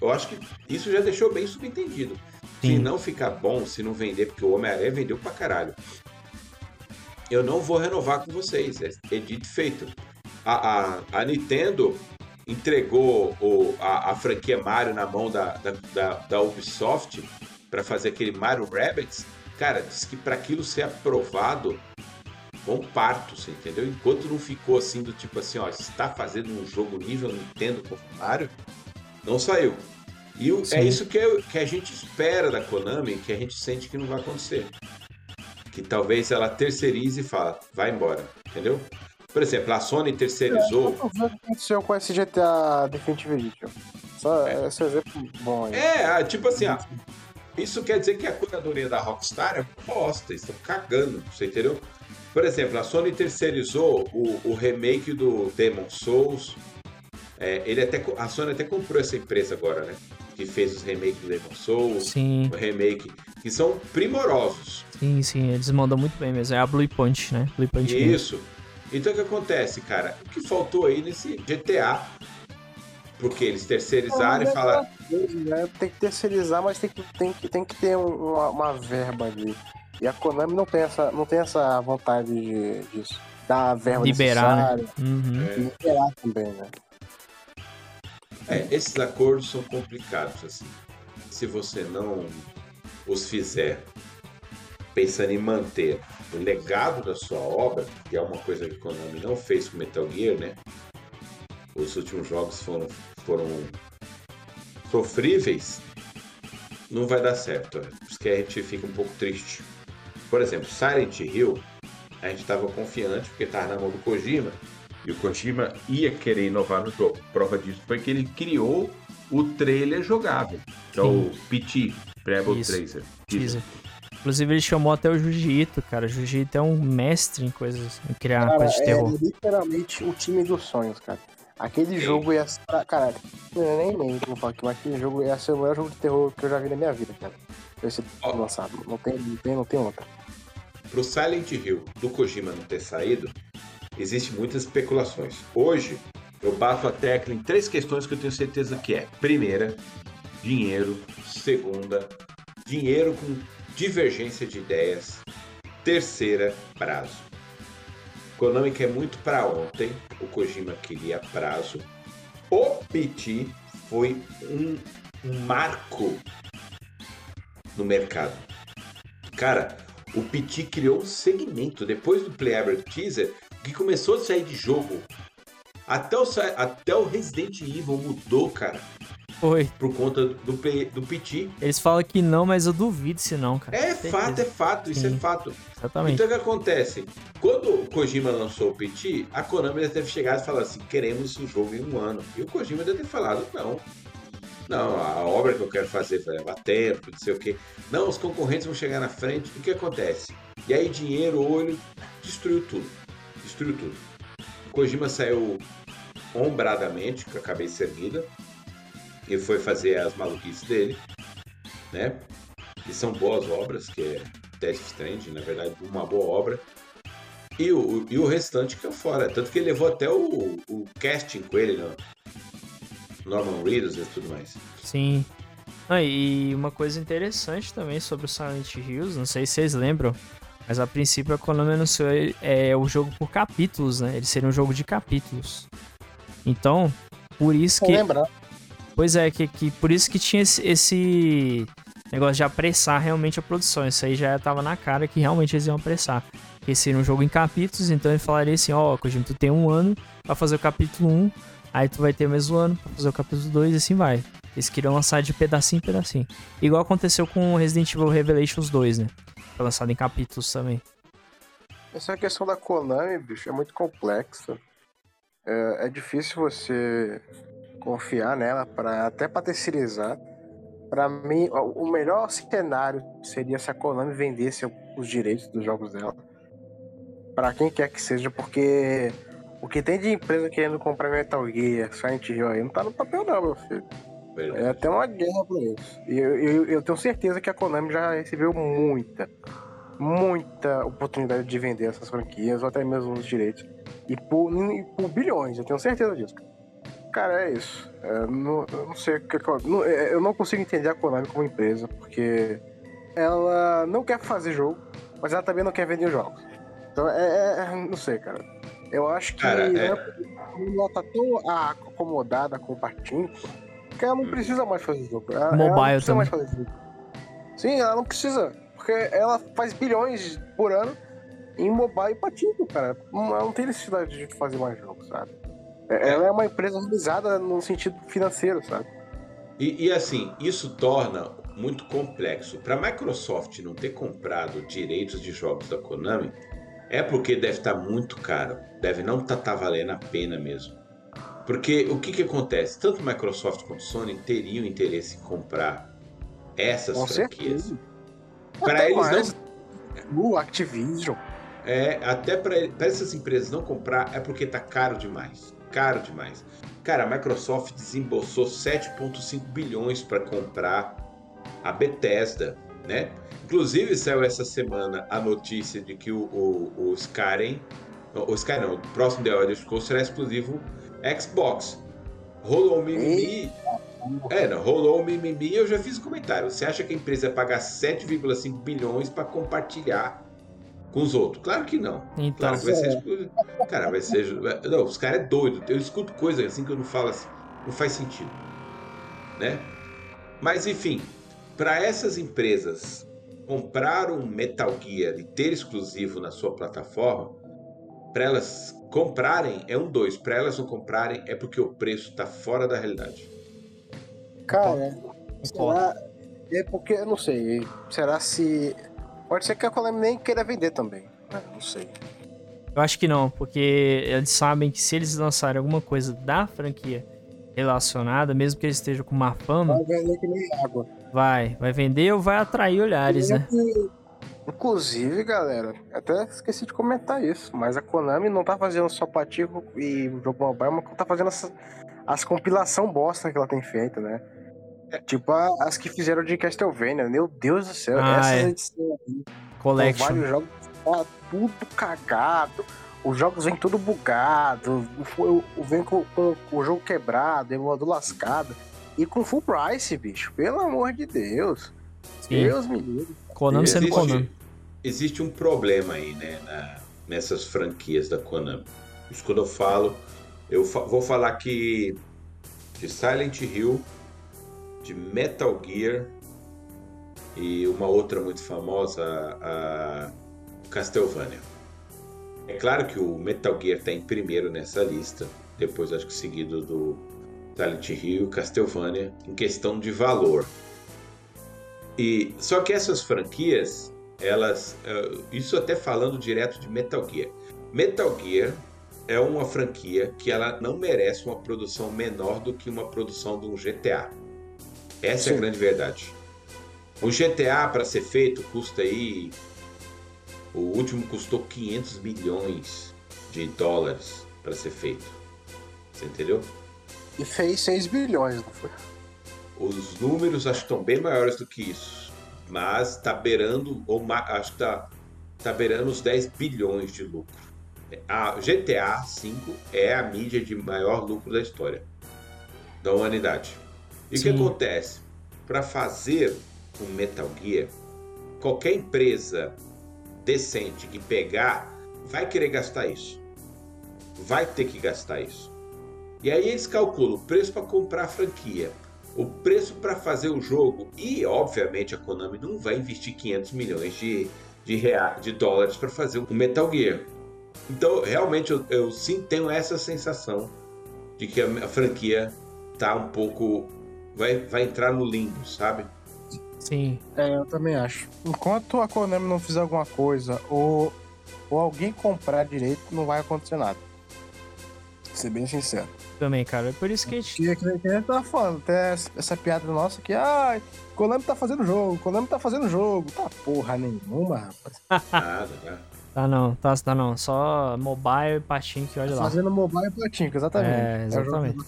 eu acho que isso já deixou bem subentendido. Sim. Se não ficar bom, se não vender, porque o Homem-Aranha vendeu pra caralho. Eu não vou renovar com vocês. É dito feito. A, a, a Nintendo entregou o, a, a, franquia Mario na mão da, da, da, da Ubisoft para fazer aquele Mario Rabbids Cara, diz que para aquilo ser aprovado, bom parto, você entendeu? Enquanto não ficou assim do tipo assim, ó, está fazendo um jogo nível Nintendo com Mario, não saiu. E o, é isso que, é, que a gente espera da Konami, que a gente sente que não vai acontecer. Que talvez ela terceirize e fala, vai embora, entendeu? Por exemplo, a Sony terceirizou. É, o que aconteceu com esse GTA Definitive Edition. Só é. esse exemplo bom aí. É, tipo assim, ó, isso quer dizer que a curadoria da Rockstar é bosta, estão cagando, você entendeu? Por exemplo, a Sony terceirizou o, o remake do Demon Souls. É, ele até, a Sony até comprou essa empresa agora, né? Que fez os remakes do Demon Souls. Sim. O remake. Que são primorosos. Sim, sim, eles mandam muito bem mesmo. É a Blue Punch, né? Blue Punch Isso. Game. Então o que acontece, cara? O que faltou aí nesse GTA porque eles terceirizaram e falaram. Né? Tem que terceirizar, mas tem que, tem que, tem que ter uma, uma verba ali. E a Konami não tem essa, não tem essa vontade de, disso. Dar a verba liberar, necessária. Né? Uhum. E liberar também, né? É, esses acordos são complicados, assim. Se você não os fizer pensando em manter o legado da sua obra, que é uma coisa que a Konami não fez com Metal Gear, né? os últimos jogos foram, foram sofríveis, não vai dar certo. Porque a gente fica um pouco triste. Por exemplo, Silent Hill, a gente estava confiante porque estava na mão do Kojima e o Kojima ia querer inovar no jogo. Prova disso foi que ele criou o trailer jogável, que Sim. é o PT, Prebble Tracer. Teaser. Inclusive, ele chamou até o Jiu-Jitsu, cara. O Jiu-Jitsu é um mestre em coisas, em criar cara, coisas de terror. É literalmente o time dos sonhos, cara. Aquele jogo ia ser. Cara, nem nem vou falar aqui, mas aquele jogo ia ser o maior jogo de terror que eu já vi na minha vida, cara. Esse oh. lançado. Não tem, não tem, não tem outra. Pro Silent Hill do Kojima não ter saído, existem muitas especulações. Hoje, eu bato a tecla em três questões que eu tenho certeza que é. Primeira, dinheiro. Segunda, dinheiro com divergência de ideias. Terceira, prazo. Konami quer muito para ontem, o Kojima queria prazo. O PT foi um, um marco no mercado. Cara, o PT criou um segmento depois do Playable Teaser que começou a sair de jogo. Até o, até o Resident Evil mudou, cara. Foi. Por conta do, do PT. Eles falam que não, mas eu duvido se não, cara. É fato, é fato, isso é Sim. é fato. Exatamente. Então o que acontece? Quando o Kojima lançou o PT, a Konami deve ter chegado e falado assim: queremos o jogo em um ano. E o Kojima deve ter falado: não. Não, a obra que eu quero fazer vai levar tempo, não sei o quê. Não, os concorrentes vão chegar na frente. O que acontece? E aí, dinheiro, olho, destruiu tudo. Destruiu tudo. O Kojima saiu ombradamente, com a cabeça erguida, e foi fazer as maluquices dele, né? Que são boas obras, que é Death Stranding, na verdade, uma boa obra. E o, e o restante que é fora. Tanto que ele levou até o, o casting com ele, né? Norman Reedus e tudo mais. Sim. Ah, e uma coisa interessante também sobre o Silent Hills, não sei se vocês lembram, mas a princípio a Konami anunciou é, o jogo por capítulos, né? Ele seria um jogo de capítulos. Então, por isso que. Lembrar. Pois é, que, que por isso que tinha esse, esse, negócio de apressar realmente a produção. Isso aí já tava na cara que realmente eles iam apressar. Esse seria um jogo em capítulos, então ele falaria assim, ó, oh, Kojima, tu tem um ano pra fazer o capítulo 1, aí tu vai ter o mesmo ano pra fazer o capítulo 2 e assim vai. Eles queriam lançar de pedacinho em pedacinho. Igual aconteceu com Resident Evil Revelations 2, né? Foi lançado em capítulos também. Essa questão da Konami, bicho, é muito complexa. É, é difícil você confiar nela para até para terceirizar. Pra mim, o melhor cenário seria se a Konami vendesse os direitos dos jogos dela. Pra quem quer que seja, porque o que tem de empresa querendo comprar Metal Gear, Silent Hill aí, não tá no papel não, meu filho. É até uma guerra pra isso. E eu, eu, eu, tenho certeza que a Konami já recebeu muita, muita oportunidade de vender essas franquias, ou até mesmo os direitos. E por, e por bilhões, eu tenho certeza disso. Cara, é isso. É, não, eu não sei o que. Eu, é, eu não consigo entender a Konami como empresa, porque ela não quer fazer jogo, mas ela também não quer vender jogos. Então, é, é, é não sei, cara. Eu acho que cara, é... ela tá tão acomodada com o Patinco que ela não precisa mais fazer jogo. Ela, Mobile ela não precisa também. mais fazer jogo. Sim, ela não precisa. Porque ela faz bilhões por ano em mobile e patinco, cara. Ela não tem necessidade de fazer mais jogos, sabe? É, ela é uma empresa realizada no sentido financeiro, sabe? E, e assim, isso torna muito complexo. Para a Microsoft não ter comprado direitos de jogos da Konami, é porque deve estar tá muito caro. Deve não estar tá, tá valendo a pena mesmo. Porque o que, que acontece? Tanto Microsoft quanto Sony teriam interesse em comprar essas Com franquias. Para eles mais. não. O Activision. É, até para essas empresas não comprar é porque tá caro demais. Caro demais. Cara, a Microsoft desembolsou 7,5 bilhões para comprar a Bethesda, né? Inclusive saiu essa semana a notícia de que o, o, o Skyrim, o Skyrim não, o próximo The Elder Scrolls será exclusivo Xbox. Rolou um mimimi. É, não, rolou um mimimi e eu já fiz o um comentário. Você acha que a empresa vai pagar 7,5 bilhões para compartilhar com os outros? Claro que não. Então, claro que vai ser. Cara, vai ser. Não, os caras é doido. Eu escuto coisas assim que eu não falo assim. Não faz sentido. Né? Mas enfim, para essas empresas comprar um Metal Gear e ter exclusivo na sua plataforma, para elas comprarem é um dois, para elas não comprarem é porque o preço está fora da realidade. Cara, será, é porque eu não sei. Será se pode ser que a Konami nem queira vender também? Né? Não sei. Eu acho que não, porque eles sabem que se eles lançarem alguma coisa da franquia relacionada, mesmo que eles estejam com má fama. Vai vender que nem água. Vai, vai vender ou vai atrair olhares, né? Inclusive, galera, até esqueci de comentar isso, mas a Konami não tá fazendo só patico e jogo mobile, mas tá fazendo essa, as compilação bosta que ela tem feito, né? É, tipo a, as que fizeram de Castlevania, meu Deus do céu, ah, essas é. edições aí. Collection. vários jogos tá tudo cagado os jogos vêm tudo bugado, vem com, com, com, o jogo quebrado, emulador lascado. E com full price, bicho. Pelo amor de Deus. Sim. Deus me livre. Konami sendo Konami. Existe um problema aí, né, na, nessas franquias da Konami. Isso quando eu falo, eu fa vou falar aqui de Silent Hill, de Metal Gear e uma outra muito famosa, a Castlevania. É claro que o Metal Gear está em primeiro nessa lista, depois acho que seguido do Silent Hill, Castlevania, em questão de valor. E só que essas franquias, elas, eh, isso até falando direto de Metal Gear. Metal Gear é uma franquia que ela não merece uma produção menor do que uma produção de um GTA. Essa Sim. é a grande verdade. Um GTA para ser feito custa aí o último custou 500 milhões de dólares para ser feito. Você entendeu? E fez 6 bilhões, não foi? Os números acho que estão bem maiores do que isso. Mas está beirando, ou acho que está tá beirando os 10 bilhões de lucro. A GTA V é a mídia de maior lucro da história da humanidade. E o que acontece? Para fazer um Metal Gear, qualquer empresa decente que pegar, vai querer gastar isso. Vai ter que gastar isso. E aí eles calculam o preço para comprar a franquia, o preço para fazer o jogo e, obviamente, a Konami não vai investir 500 milhões de, de, reais, de dólares para fazer o Metal Gear. Então, realmente, eu, eu sim tenho essa sensação de que a, a franquia tá um pouco. Vai, vai entrar no limbo, sabe? Sim. É, eu também acho. Enquanto a Konami não fizer alguma coisa ou, ou alguém comprar direito, não vai acontecer nada. Vou ser bem sincero. Também, cara. É por isso que a gente. Que, que, que a gente tava falando, até essa piada nossa que, ah, Konami tá fazendo jogo, Konami tá fazendo jogo. Tá porra nenhuma, rapaz. Nada, né? Tá não, tá, tá não. Só mobile e patinho que olha lá. Fazendo mobile e patinco, exatamente. É, o jogo exatamente.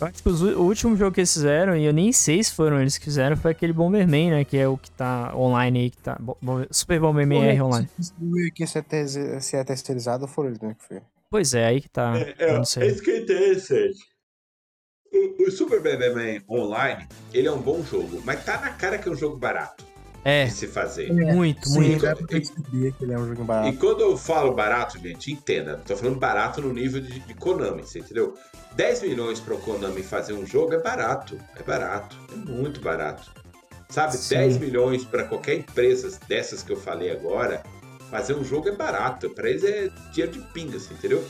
Eu acho que os u- o último jogo que eles fizeram, e eu nem sei se foram eles que fizeram, foi aquele Bomberman, né? Que é o que tá online aí, que tá. Bo- Bo- Super Bomberman R online. Se se aqui se é, é terceirizado, foram eles mesmo que fez. Pois é, aí que tá. eu não sei. isso que é interessante. O, o Super Bomberman Online, ele é um bom jogo, mas tá na cara que é um jogo barato É, de se fazer. muito, Sim, muito. perceber que ele é um jogo E barato. quando eu falo barato, gente, entenda. Tô falando barato no nível de, de Konami, você entendeu? 10 milhões para o Konami fazer um jogo é barato. É barato. É muito barato. Sabe? Sim. 10 milhões para qualquer empresa dessas que eu falei agora, fazer um jogo é barato. Para eles é dinheiro de pinga, você entendeu?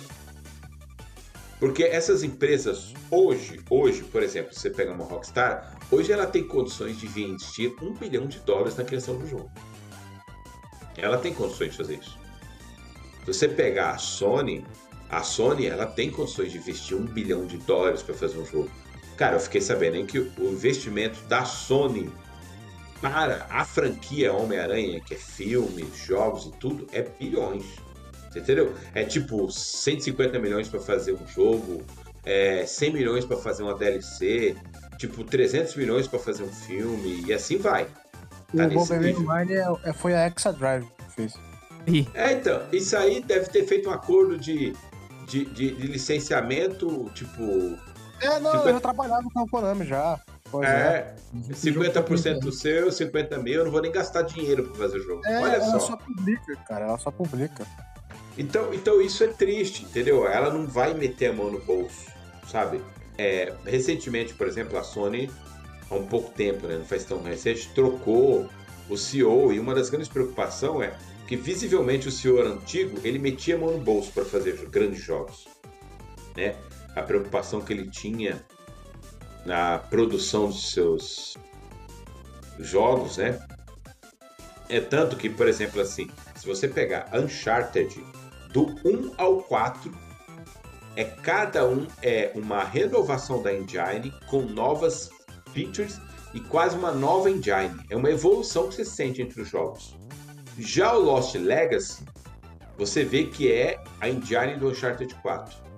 Porque essas empresas hoje, hoje, por exemplo, você pega uma Rockstar, hoje ela tem condições de investir um bilhão de dólares na criação do jogo. Ela tem condições de fazer isso. Se você pegar a Sony, a Sony ela tem condições de investir um bilhão de dólares para fazer um jogo. Cara, eu fiquei sabendo hein, que o investimento da Sony para a franquia Homem-Aranha, que é filmes, jogos e tudo, é bilhões. Você entendeu? É tipo 150 milhões para fazer um jogo, é 100 milhões para fazer uma DLC, tipo 300 milhões para fazer um filme e assim vai. Tá o nível. Online é, é- foi a Exadrive que fez. É, então, isso aí deve ter feito um acordo de, de, de- de licenciamento, tipo, É, não, Cinquenta- eu já trabalhava com a Konami já. Pois é, é. 50% do seu, 50 mil, eu não vou nem gastar dinheiro pra fazer o jogo. É, Olha ela só. só publica, cara. Ela só publica. Então, então isso é triste, entendeu? Ela não vai meter a mão no bolso, sabe? É, recentemente, por exemplo, a Sony, há um pouco tempo, né, não faz tão recente, trocou o CEO e uma das grandes preocupações é que visivelmente o CEO antigo, ele metia a mão no bolso para fazer grandes jogos, né? A preocupação que ele tinha na produção dos seus jogos, né? É tanto que, por exemplo, assim, se você pegar Uncharted do 1 ao 4, é cada um é uma renovação da engine com novas features e quase uma nova engine. É uma evolução que você sente entre os jogos. Já o Lost Legacy, você vê que é a engine do Uncharted 4.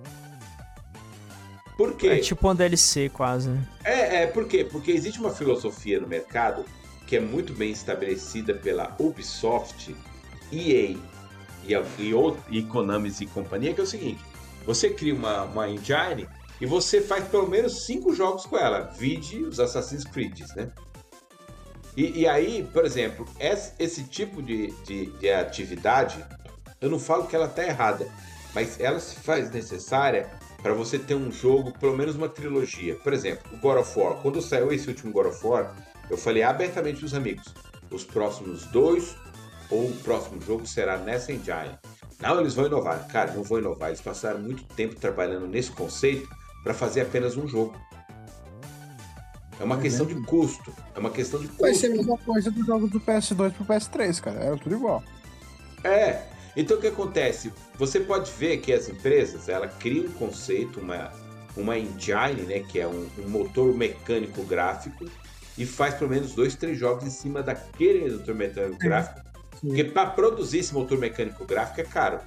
Por quê? é tipo uma DLC quase, né? É, é, por quê? Porque existe uma filosofia no mercado que é muito bem estabelecida pela Ubisoft, EA e, a- e, e Konami e companhia, que é o seguinte: você cria uma, uma engine e você faz pelo menos cinco jogos com ela, vide os Assassin's Creed, né? E, e aí, por exemplo, esse, esse tipo de, de, de atividade, eu não falo que ela tá errada, mas ela se faz necessária para você ter um jogo, pelo menos uma trilogia. Por exemplo, o God of War. Quando saiu esse último God of War, eu falei abertamente pros amigos: os próximos dois ou o próximo jogo será nessa engine. Não, eles vão inovar. Cara, não vão inovar. Eles passaram muito tempo trabalhando nesse conceito para fazer apenas um jogo. É uma questão de custo. É uma questão de Vai ser a custo. mesma coisa dos jogos do PS2 pro PS3, cara. Era tudo igual. É. Então o que acontece? Você pode ver que as empresas ela cria um conceito, uma, uma engine, né, que é um, um motor mecânico gráfico, e faz pelo menos dois, três jogos em cima daquele motor mecânico gráfico. Sim. Porque para produzir esse motor mecânico gráfico é caro.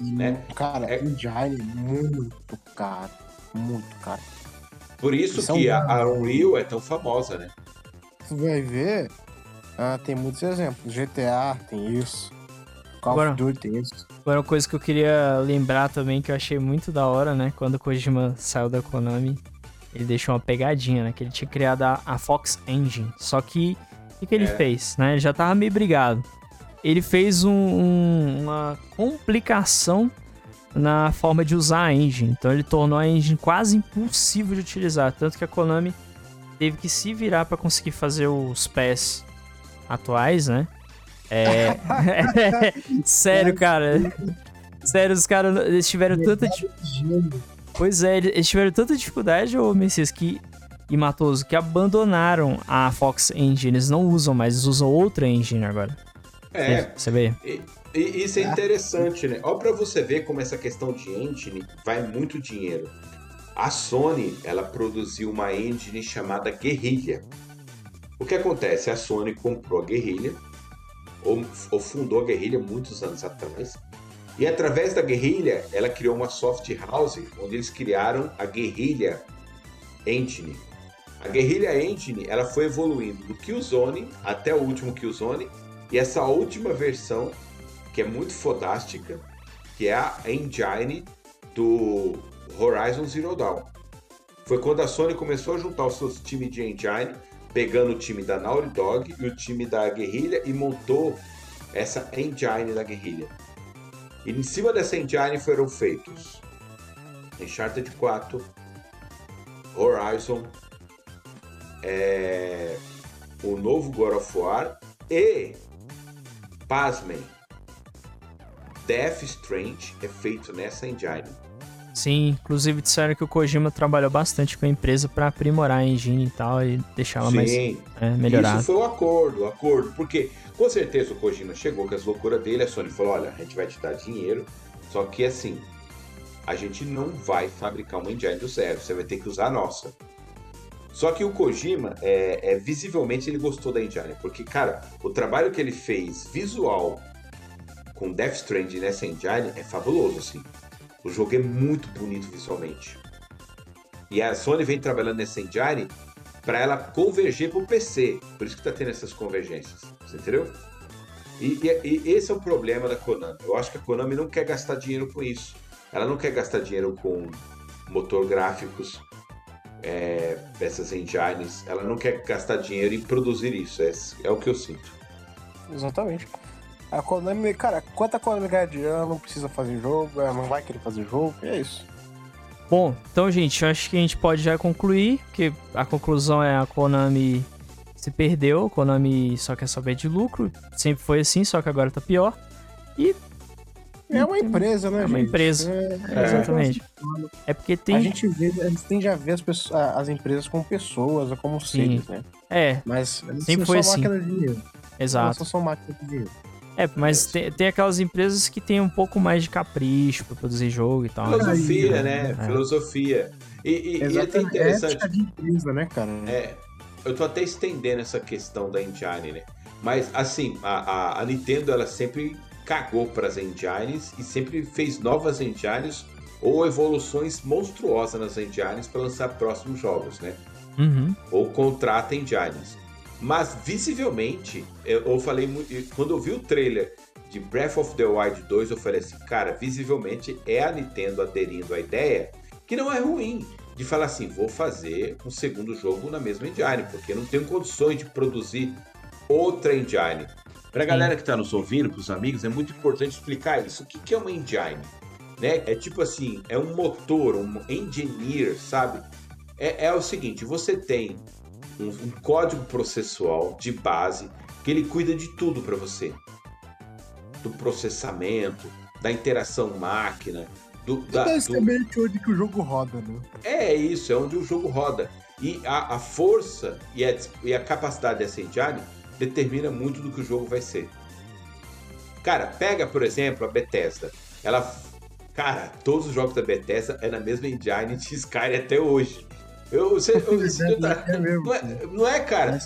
Né? Cara, É- Engine muito caro. Muito caro. Por isso é que a, a Unreal é tão famosa, né? Tu vai ver, ah, tem muitos exemplos. GTA tem isso. Call Agora- of Duty isso. Agora, uma coisa que eu queria lembrar também, que eu achei muito da hora, né? Quando o Kojima saiu da Konami, ele deixou uma pegadinha, né? Que ele tinha criado a, a Fox Engine. Só que, o que, que ele É. fez, né? Ele já tava meio brigado. Ele fez um- um- uma complicação na forma de usar a engine. Então ele tornou a engine quase impossível de utilizar. Tanto que a Konami teve que se virar para conseguir fazer os pés atuais, né? É. Sério, cara. Sério, os caras eles tiveram tanta. Gênio. Pois é, eles eles tiveram tanta dificuldade, ô Messias, que. E Matoso, que abandonaram a Fox Engine. Eles não usam mais, eles usam outra engine agora. É, Você vê? E, e isso é interessante, né? Ó, pra você ver como essa questão de engine vai muito dinheiro. A Sony, ela produziu uma engine chamada Guerrilla. O que acontece? A Sony comprou a Guerrilla, ou, ou fundou a Guerrilla muitos anos atrás, e através da Guerrilla, ela criou uma soft house onde eles criaram a Guerrilla Engine. A Guerrilla Engine, ela foi evoluindo do Killzone até o último Killzone, e essa última versão, que é muito fodástica, que é a engine do Horizon Zero Dawn. Foi quando a Sony começou a juntar os seus times de engine, pegando o time da Naughty Dog e o time da Guerrilla e montou essa engine da Guerrilla. E em cima dessa engine foram feitos Uncharted 4, Horizon, é, o novo God of War e, pasmem, Death Strange é feito nessa engine. Sim, inclusive disseram que o Kojima trabalhou bastante com a empresa para aprimorar a engine e tal e deixar ela mais é, melhorada. Isso foi o um acordo, o um acordo, porque com certeza o Kojima chegou com as loucuras dele, a Sony falou: olha, a gente vai te dar dinheiro, só que assim, a gente não vai fabricar uma engine do zero, você vai ter que usar a nossa. Só que o Kojima, é, é, visivelmente, ele gostou da engine, porque, cara, o trabalho que ele fez visual com Death Stranding nessa engine é fabuloso, assim. O jogo é muito bonito visualmente. E a Sony vem trabalhando nessa engine para ela converger para o PC. Por isso que está tendo essas convergências. Você entendeu? E, e, e, esse é o problema da Konami. Eu acho que a Konami não quer gastar dinheiro com isso. Ela não quer gastar dinheiro com motor gráficos, é, dessas engines. Ela não quer gastar dinheiro em produzir isso. É, é o que eu sinto. Exatamente. A Konami, cara, quanto a Konami ganha dinheiro, ela não precisa fazer jogo, ela não vai querer fazer jogo, e é isso. Bom, então, gente, eu acho que a gente pode já concluir, que a conclusão é a Konami se perdeu, a Konami só quer saber de lucro, sempre foi assim, só que agora tá pior. E é uma empresa, né, É uma gente? empresa. É, é, exatamente. É porque tem. A gente, vê, a gente tende a ver as, pessoas, as empresas como pessoas ou como seres, né? É. Mas sempre foi só assim. máquina de dinheiro. Exato. Não são só máquina de dinheiro. É, mas tem, tem, aquelas empresas que têm um pouco mais de capricho pra produzir jogo e tal. Filosofia, Aí, né? É. Filosofia. E, e, e é até interessante. É de empresa, né, cara? É. Eu tô até estendendo essa questão da engine, né? Mas, assim, a, a, a Nintendo, ela sempre cagou para as engines e sempre fez novas engines ou evoluções monstruosas nas engines para lançar próximos jogos, né? Uhum. Ou contrata engines. Mas visivelmente, eu falei muito. Quando eu vi o trailer de Breath of the Wild 2, eu falei assim, cara, visivelmente é a Nintendo aderindo à ideia que não é ruim de falar assim, vou fazer um segundo jogo na mesma engine, porque não tenho condições de produzir outra engine. Para a galera que está nos ouvindo, para os amigos, é muito importante explicar isso. O que, que é uma engine? Né? É tipo assim, é um motor, um engineer, sabe? É, é o seguinte, você tem um, um código processual de base que ele cuida de tudo para você. Do processamento, da interação máquina, do, da, basicamente do... onde que o jogo roda, né? É isso, é onde o jogo roda. E a, a força e a, e a capacidade dessa engine determina muito do que o jogo vai ser. Cara, pega, por exemplo, a Bethesda. Ela. Cara, todos os jogos da Bethesda é na mesma engine de Skyrim até hoje. Eu, você, eu, você tá, é mesmo, não, é, não é, cara?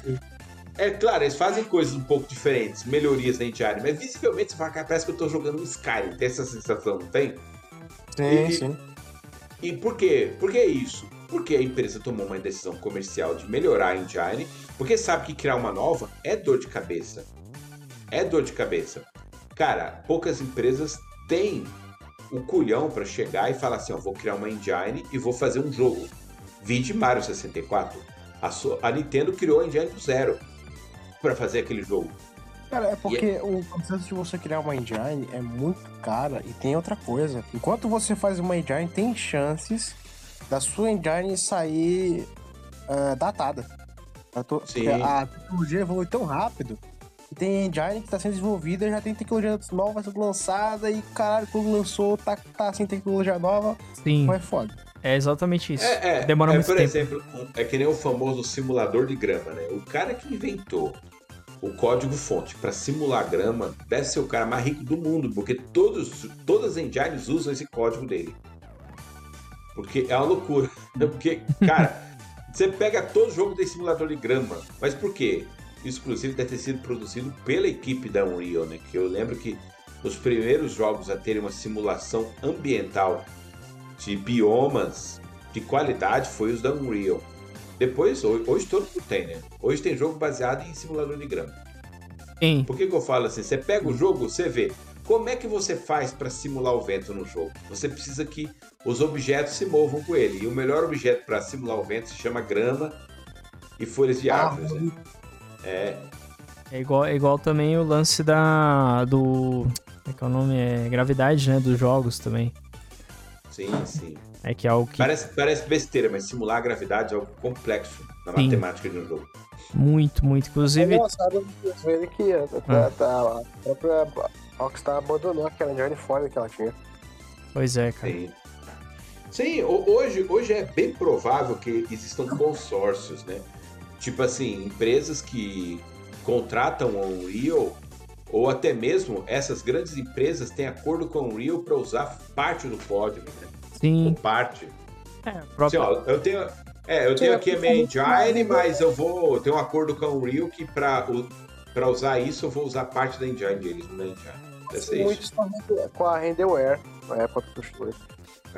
É claro, eles fazem coisas um pouco diferentes, melhorias na engine, mas visivelmente você fala, cara, parece que eu tô jogando um Skyrim. Tem essa sensação, não tem? Sim, e, sim. E por quê? Por que isso? Porque a empresa tomou uma decisão comercial de melhorar a engine, porque sabe que criar uma nova é dor de cabeça. É dor de cabeça. Cara, poucas empresas têm o culhão para chegar e falar assim: ó, vou criar uma engine e vou fazer um jogo. Vide Mario 64. A, so a Nintendo criou a engine do zero para fazer aquele jogo. Cara, é porque é... o processo de você criar uma engine é muito cara e tem outra coisa. Enquanto você faz uma engine, tem chances da sua engine sair uh, datada. Tô, a tecnologia evolui tão rápido que tem engine que está sendo desenvolvida, já tem tecnologia nova sendo lançada e caralho, quando lançou, tá, tá sem tecnologia nova, Sim. vai foda. É exatamente isso. É, é, Demora é, muito por tempo. exemplo, é que nem o famoso simulador de grama, né? O cara que inventou o código-fonte para simular grama deve ser o cara mais rico do mundo, porque todos, todas as engines usam esse código dele. Porque é uma loucura. Porque, cara, você pega todo jogo de simulador de grama. Mas por quê? Isso, inclusive, deve ter sido produzido pela equipe da Unreal, né? Que eu lembro que os primeiros jogos a terem uma simulação ambiental de biomas de qualidade foi os da Unreal. Depois, hoje, hoje todo mundo tem, né? Hoje tem jogo baseado em simulador de grama. Sim. Por que, que eu falo assim? Você pega o jogo, você vê. Como é que você faz para simular o vento no jogo? Você precisa que os objetos se movam com ele. E o melhor objeto para simular o vento se chama grama e folhas de árvores. né? É, É igual, é igual também o lance da. do. Como é que é o nome? É gravidade, né? Dos jogos também. Sim, sim. É que é algo que Parece, parece besteira, mas simular a gravidade é algo complexo na Sim. matemática de um jogo. muito, muito. É Inclusive, engraçado ver que a, Ah. a, a, própria Rockstar abandonou aquela foda que ela tinha. pois é, cara. Sim. Sim, ho- hoje, hoje é bem provável que existam consórcios, né? Tipo assim, empresas que contratam a Unreal, ou até mesmo essas grandes empresas têm acordo com a Unreal para usar parte do código, né? Sim. Ou parte. É, Assim, ó, eu tenho, é, eu tenho aqui a minha muito engine, mas eu vou ter um acordo com a Unreal que para para usar isso eu vou usar parte da engine deles, não da engine. Muitos isso. com a Rende- com a Renderware, na época dos dois.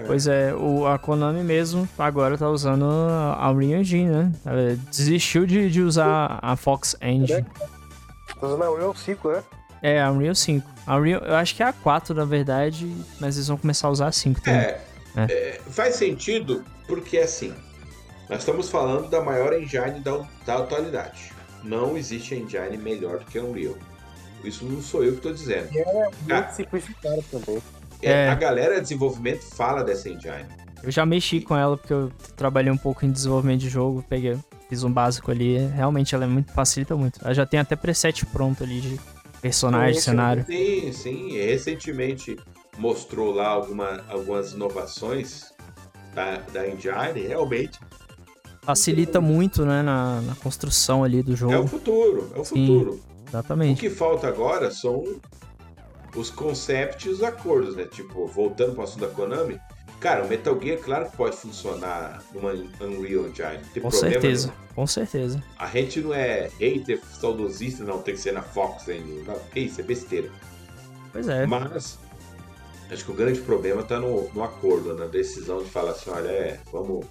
Pois é, o, a Konami mesmo agora tá usando a Unreal Engine, né? Ela desistiu de, de usar a Fox Engine. Tô usando a Unreal 5, né? É, a Unreal 5. A Unreal, eu acho que é a 4, na verdade, mas eles vão começar a usar a 5 também. É, é, faz sentido porque assim, nós estamos falando da maior engine da, da atualidade. Não existe engine melhor do que a Unreal. Isso não sou eu que estou dizendo. Muito Ah. simplificado também. É, É. A galera de desenvolvimento fala dessa engine. Eu já mexi com ela porque eu trabalhei um pouco em desenvolvimento de jogo, peguei, fiz um básico ali. Realmente ela é muito, facilita muito. Ela já tem até preset pronto ali de personagem, Sim, cenário. Sim, sim. Recentemente mostrou lá alguma, algumas inovações da, da engine. Realmente Facilita muito, né, na, na construção ali do é o jogo. futuro. É o Sim. futuro. O Exatamente. que falta agora são os concepts e os acordos, né? Tipo, voltando para o assunto da Konami, cara, o Metal Gear, claro que pode funcionar numa Unreal Engine. Tem Com certeza, nenhum. com certeza. A gente não é hater, saudosista, não, tem que ser na Fox ainda. Que isso, é besteira. Pois é. Mas, acho que o grande problema tá no, no acordo, na decisão de falar assim, olha, é, vamos,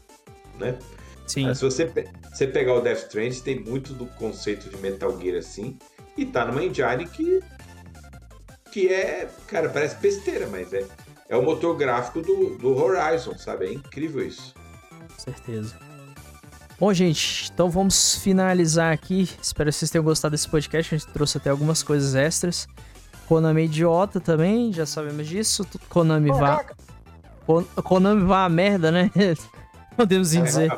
né? Sim. Mas se você, pe- você pegar o Death Stranding, tem muito do conceito de Metal Gear assim, e tá numa engine que que é, cara, parece besteira, mas é é o motor gráfico do, do Horizon, sabe? É incrível isso. Com certeza. Bom, gente, então vamos finalizar aqui. Espero que vocês tenham gostado desse podcast. A gente trouxe até algumas coisas extras. Konami é idiota também, já sabemos disso. Konami vá. Caraca, Kon- Konami vá a merda, né? Podemos assim dizer.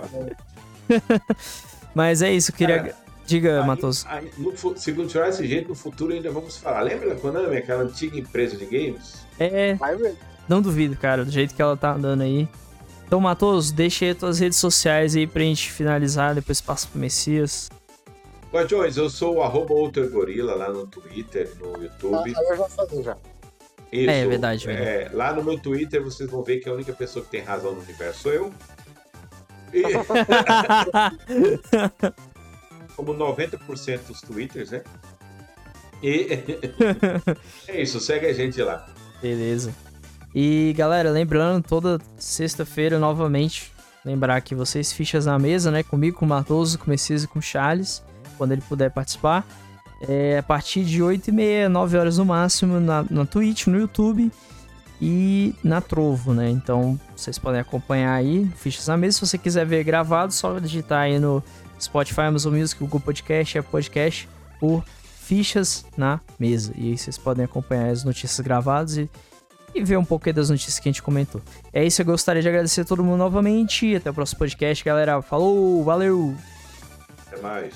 Mas é isso, queria. Cara, Diga, Aí- Matos. aí, no se continuar desse jeito, no futuro ainda vamos falar. Lembra da Konami, aquela antiga empresa de games? É, vai ver. Não duvido, cara, do jeito que ela tá andando aí. Então, Matos, deixa aí as tuas redes sociais aí pra gente finalizar, depois passa pro Messias. Guardiões, eu sou o arroba Outer Gorila lá no Twitter, no Ah, YouTube. Aí eu já falei já. Isso, É, verdade, é, lá no meu Twitter vocês vão ver que a única pessoa que tem razão no universo sou eu. E, como 90% dos Twitters, né? E é isso, segue a gente lá. Beleza. E galera, lembrando, toda sexta-feira novamente, lembrar que vocês fichas na mesa, né? Comigo, com o Matoso, com o Messias e com o Charles, quando ele puder participar. É, a partir de 8h30, 9 horas no máximo, na, na Twitch, no YouTube e na Trovo, né? Então vocês podem acompanhar aí, fichas na mesa. Se você quiser ver gravado, só digitar aí no Spotify, Amazon Music, Google Podcast, Apple Podcast, por fichas na mesa. E aí vocês podem acompanhar as notícias gravadas e, e ver um pouco das notícias que a gente comentou. É isso, eu gostaria de agradecer a todo mundo novamente. Até o próximo podcast, galera. Falou, valeu! Até mais.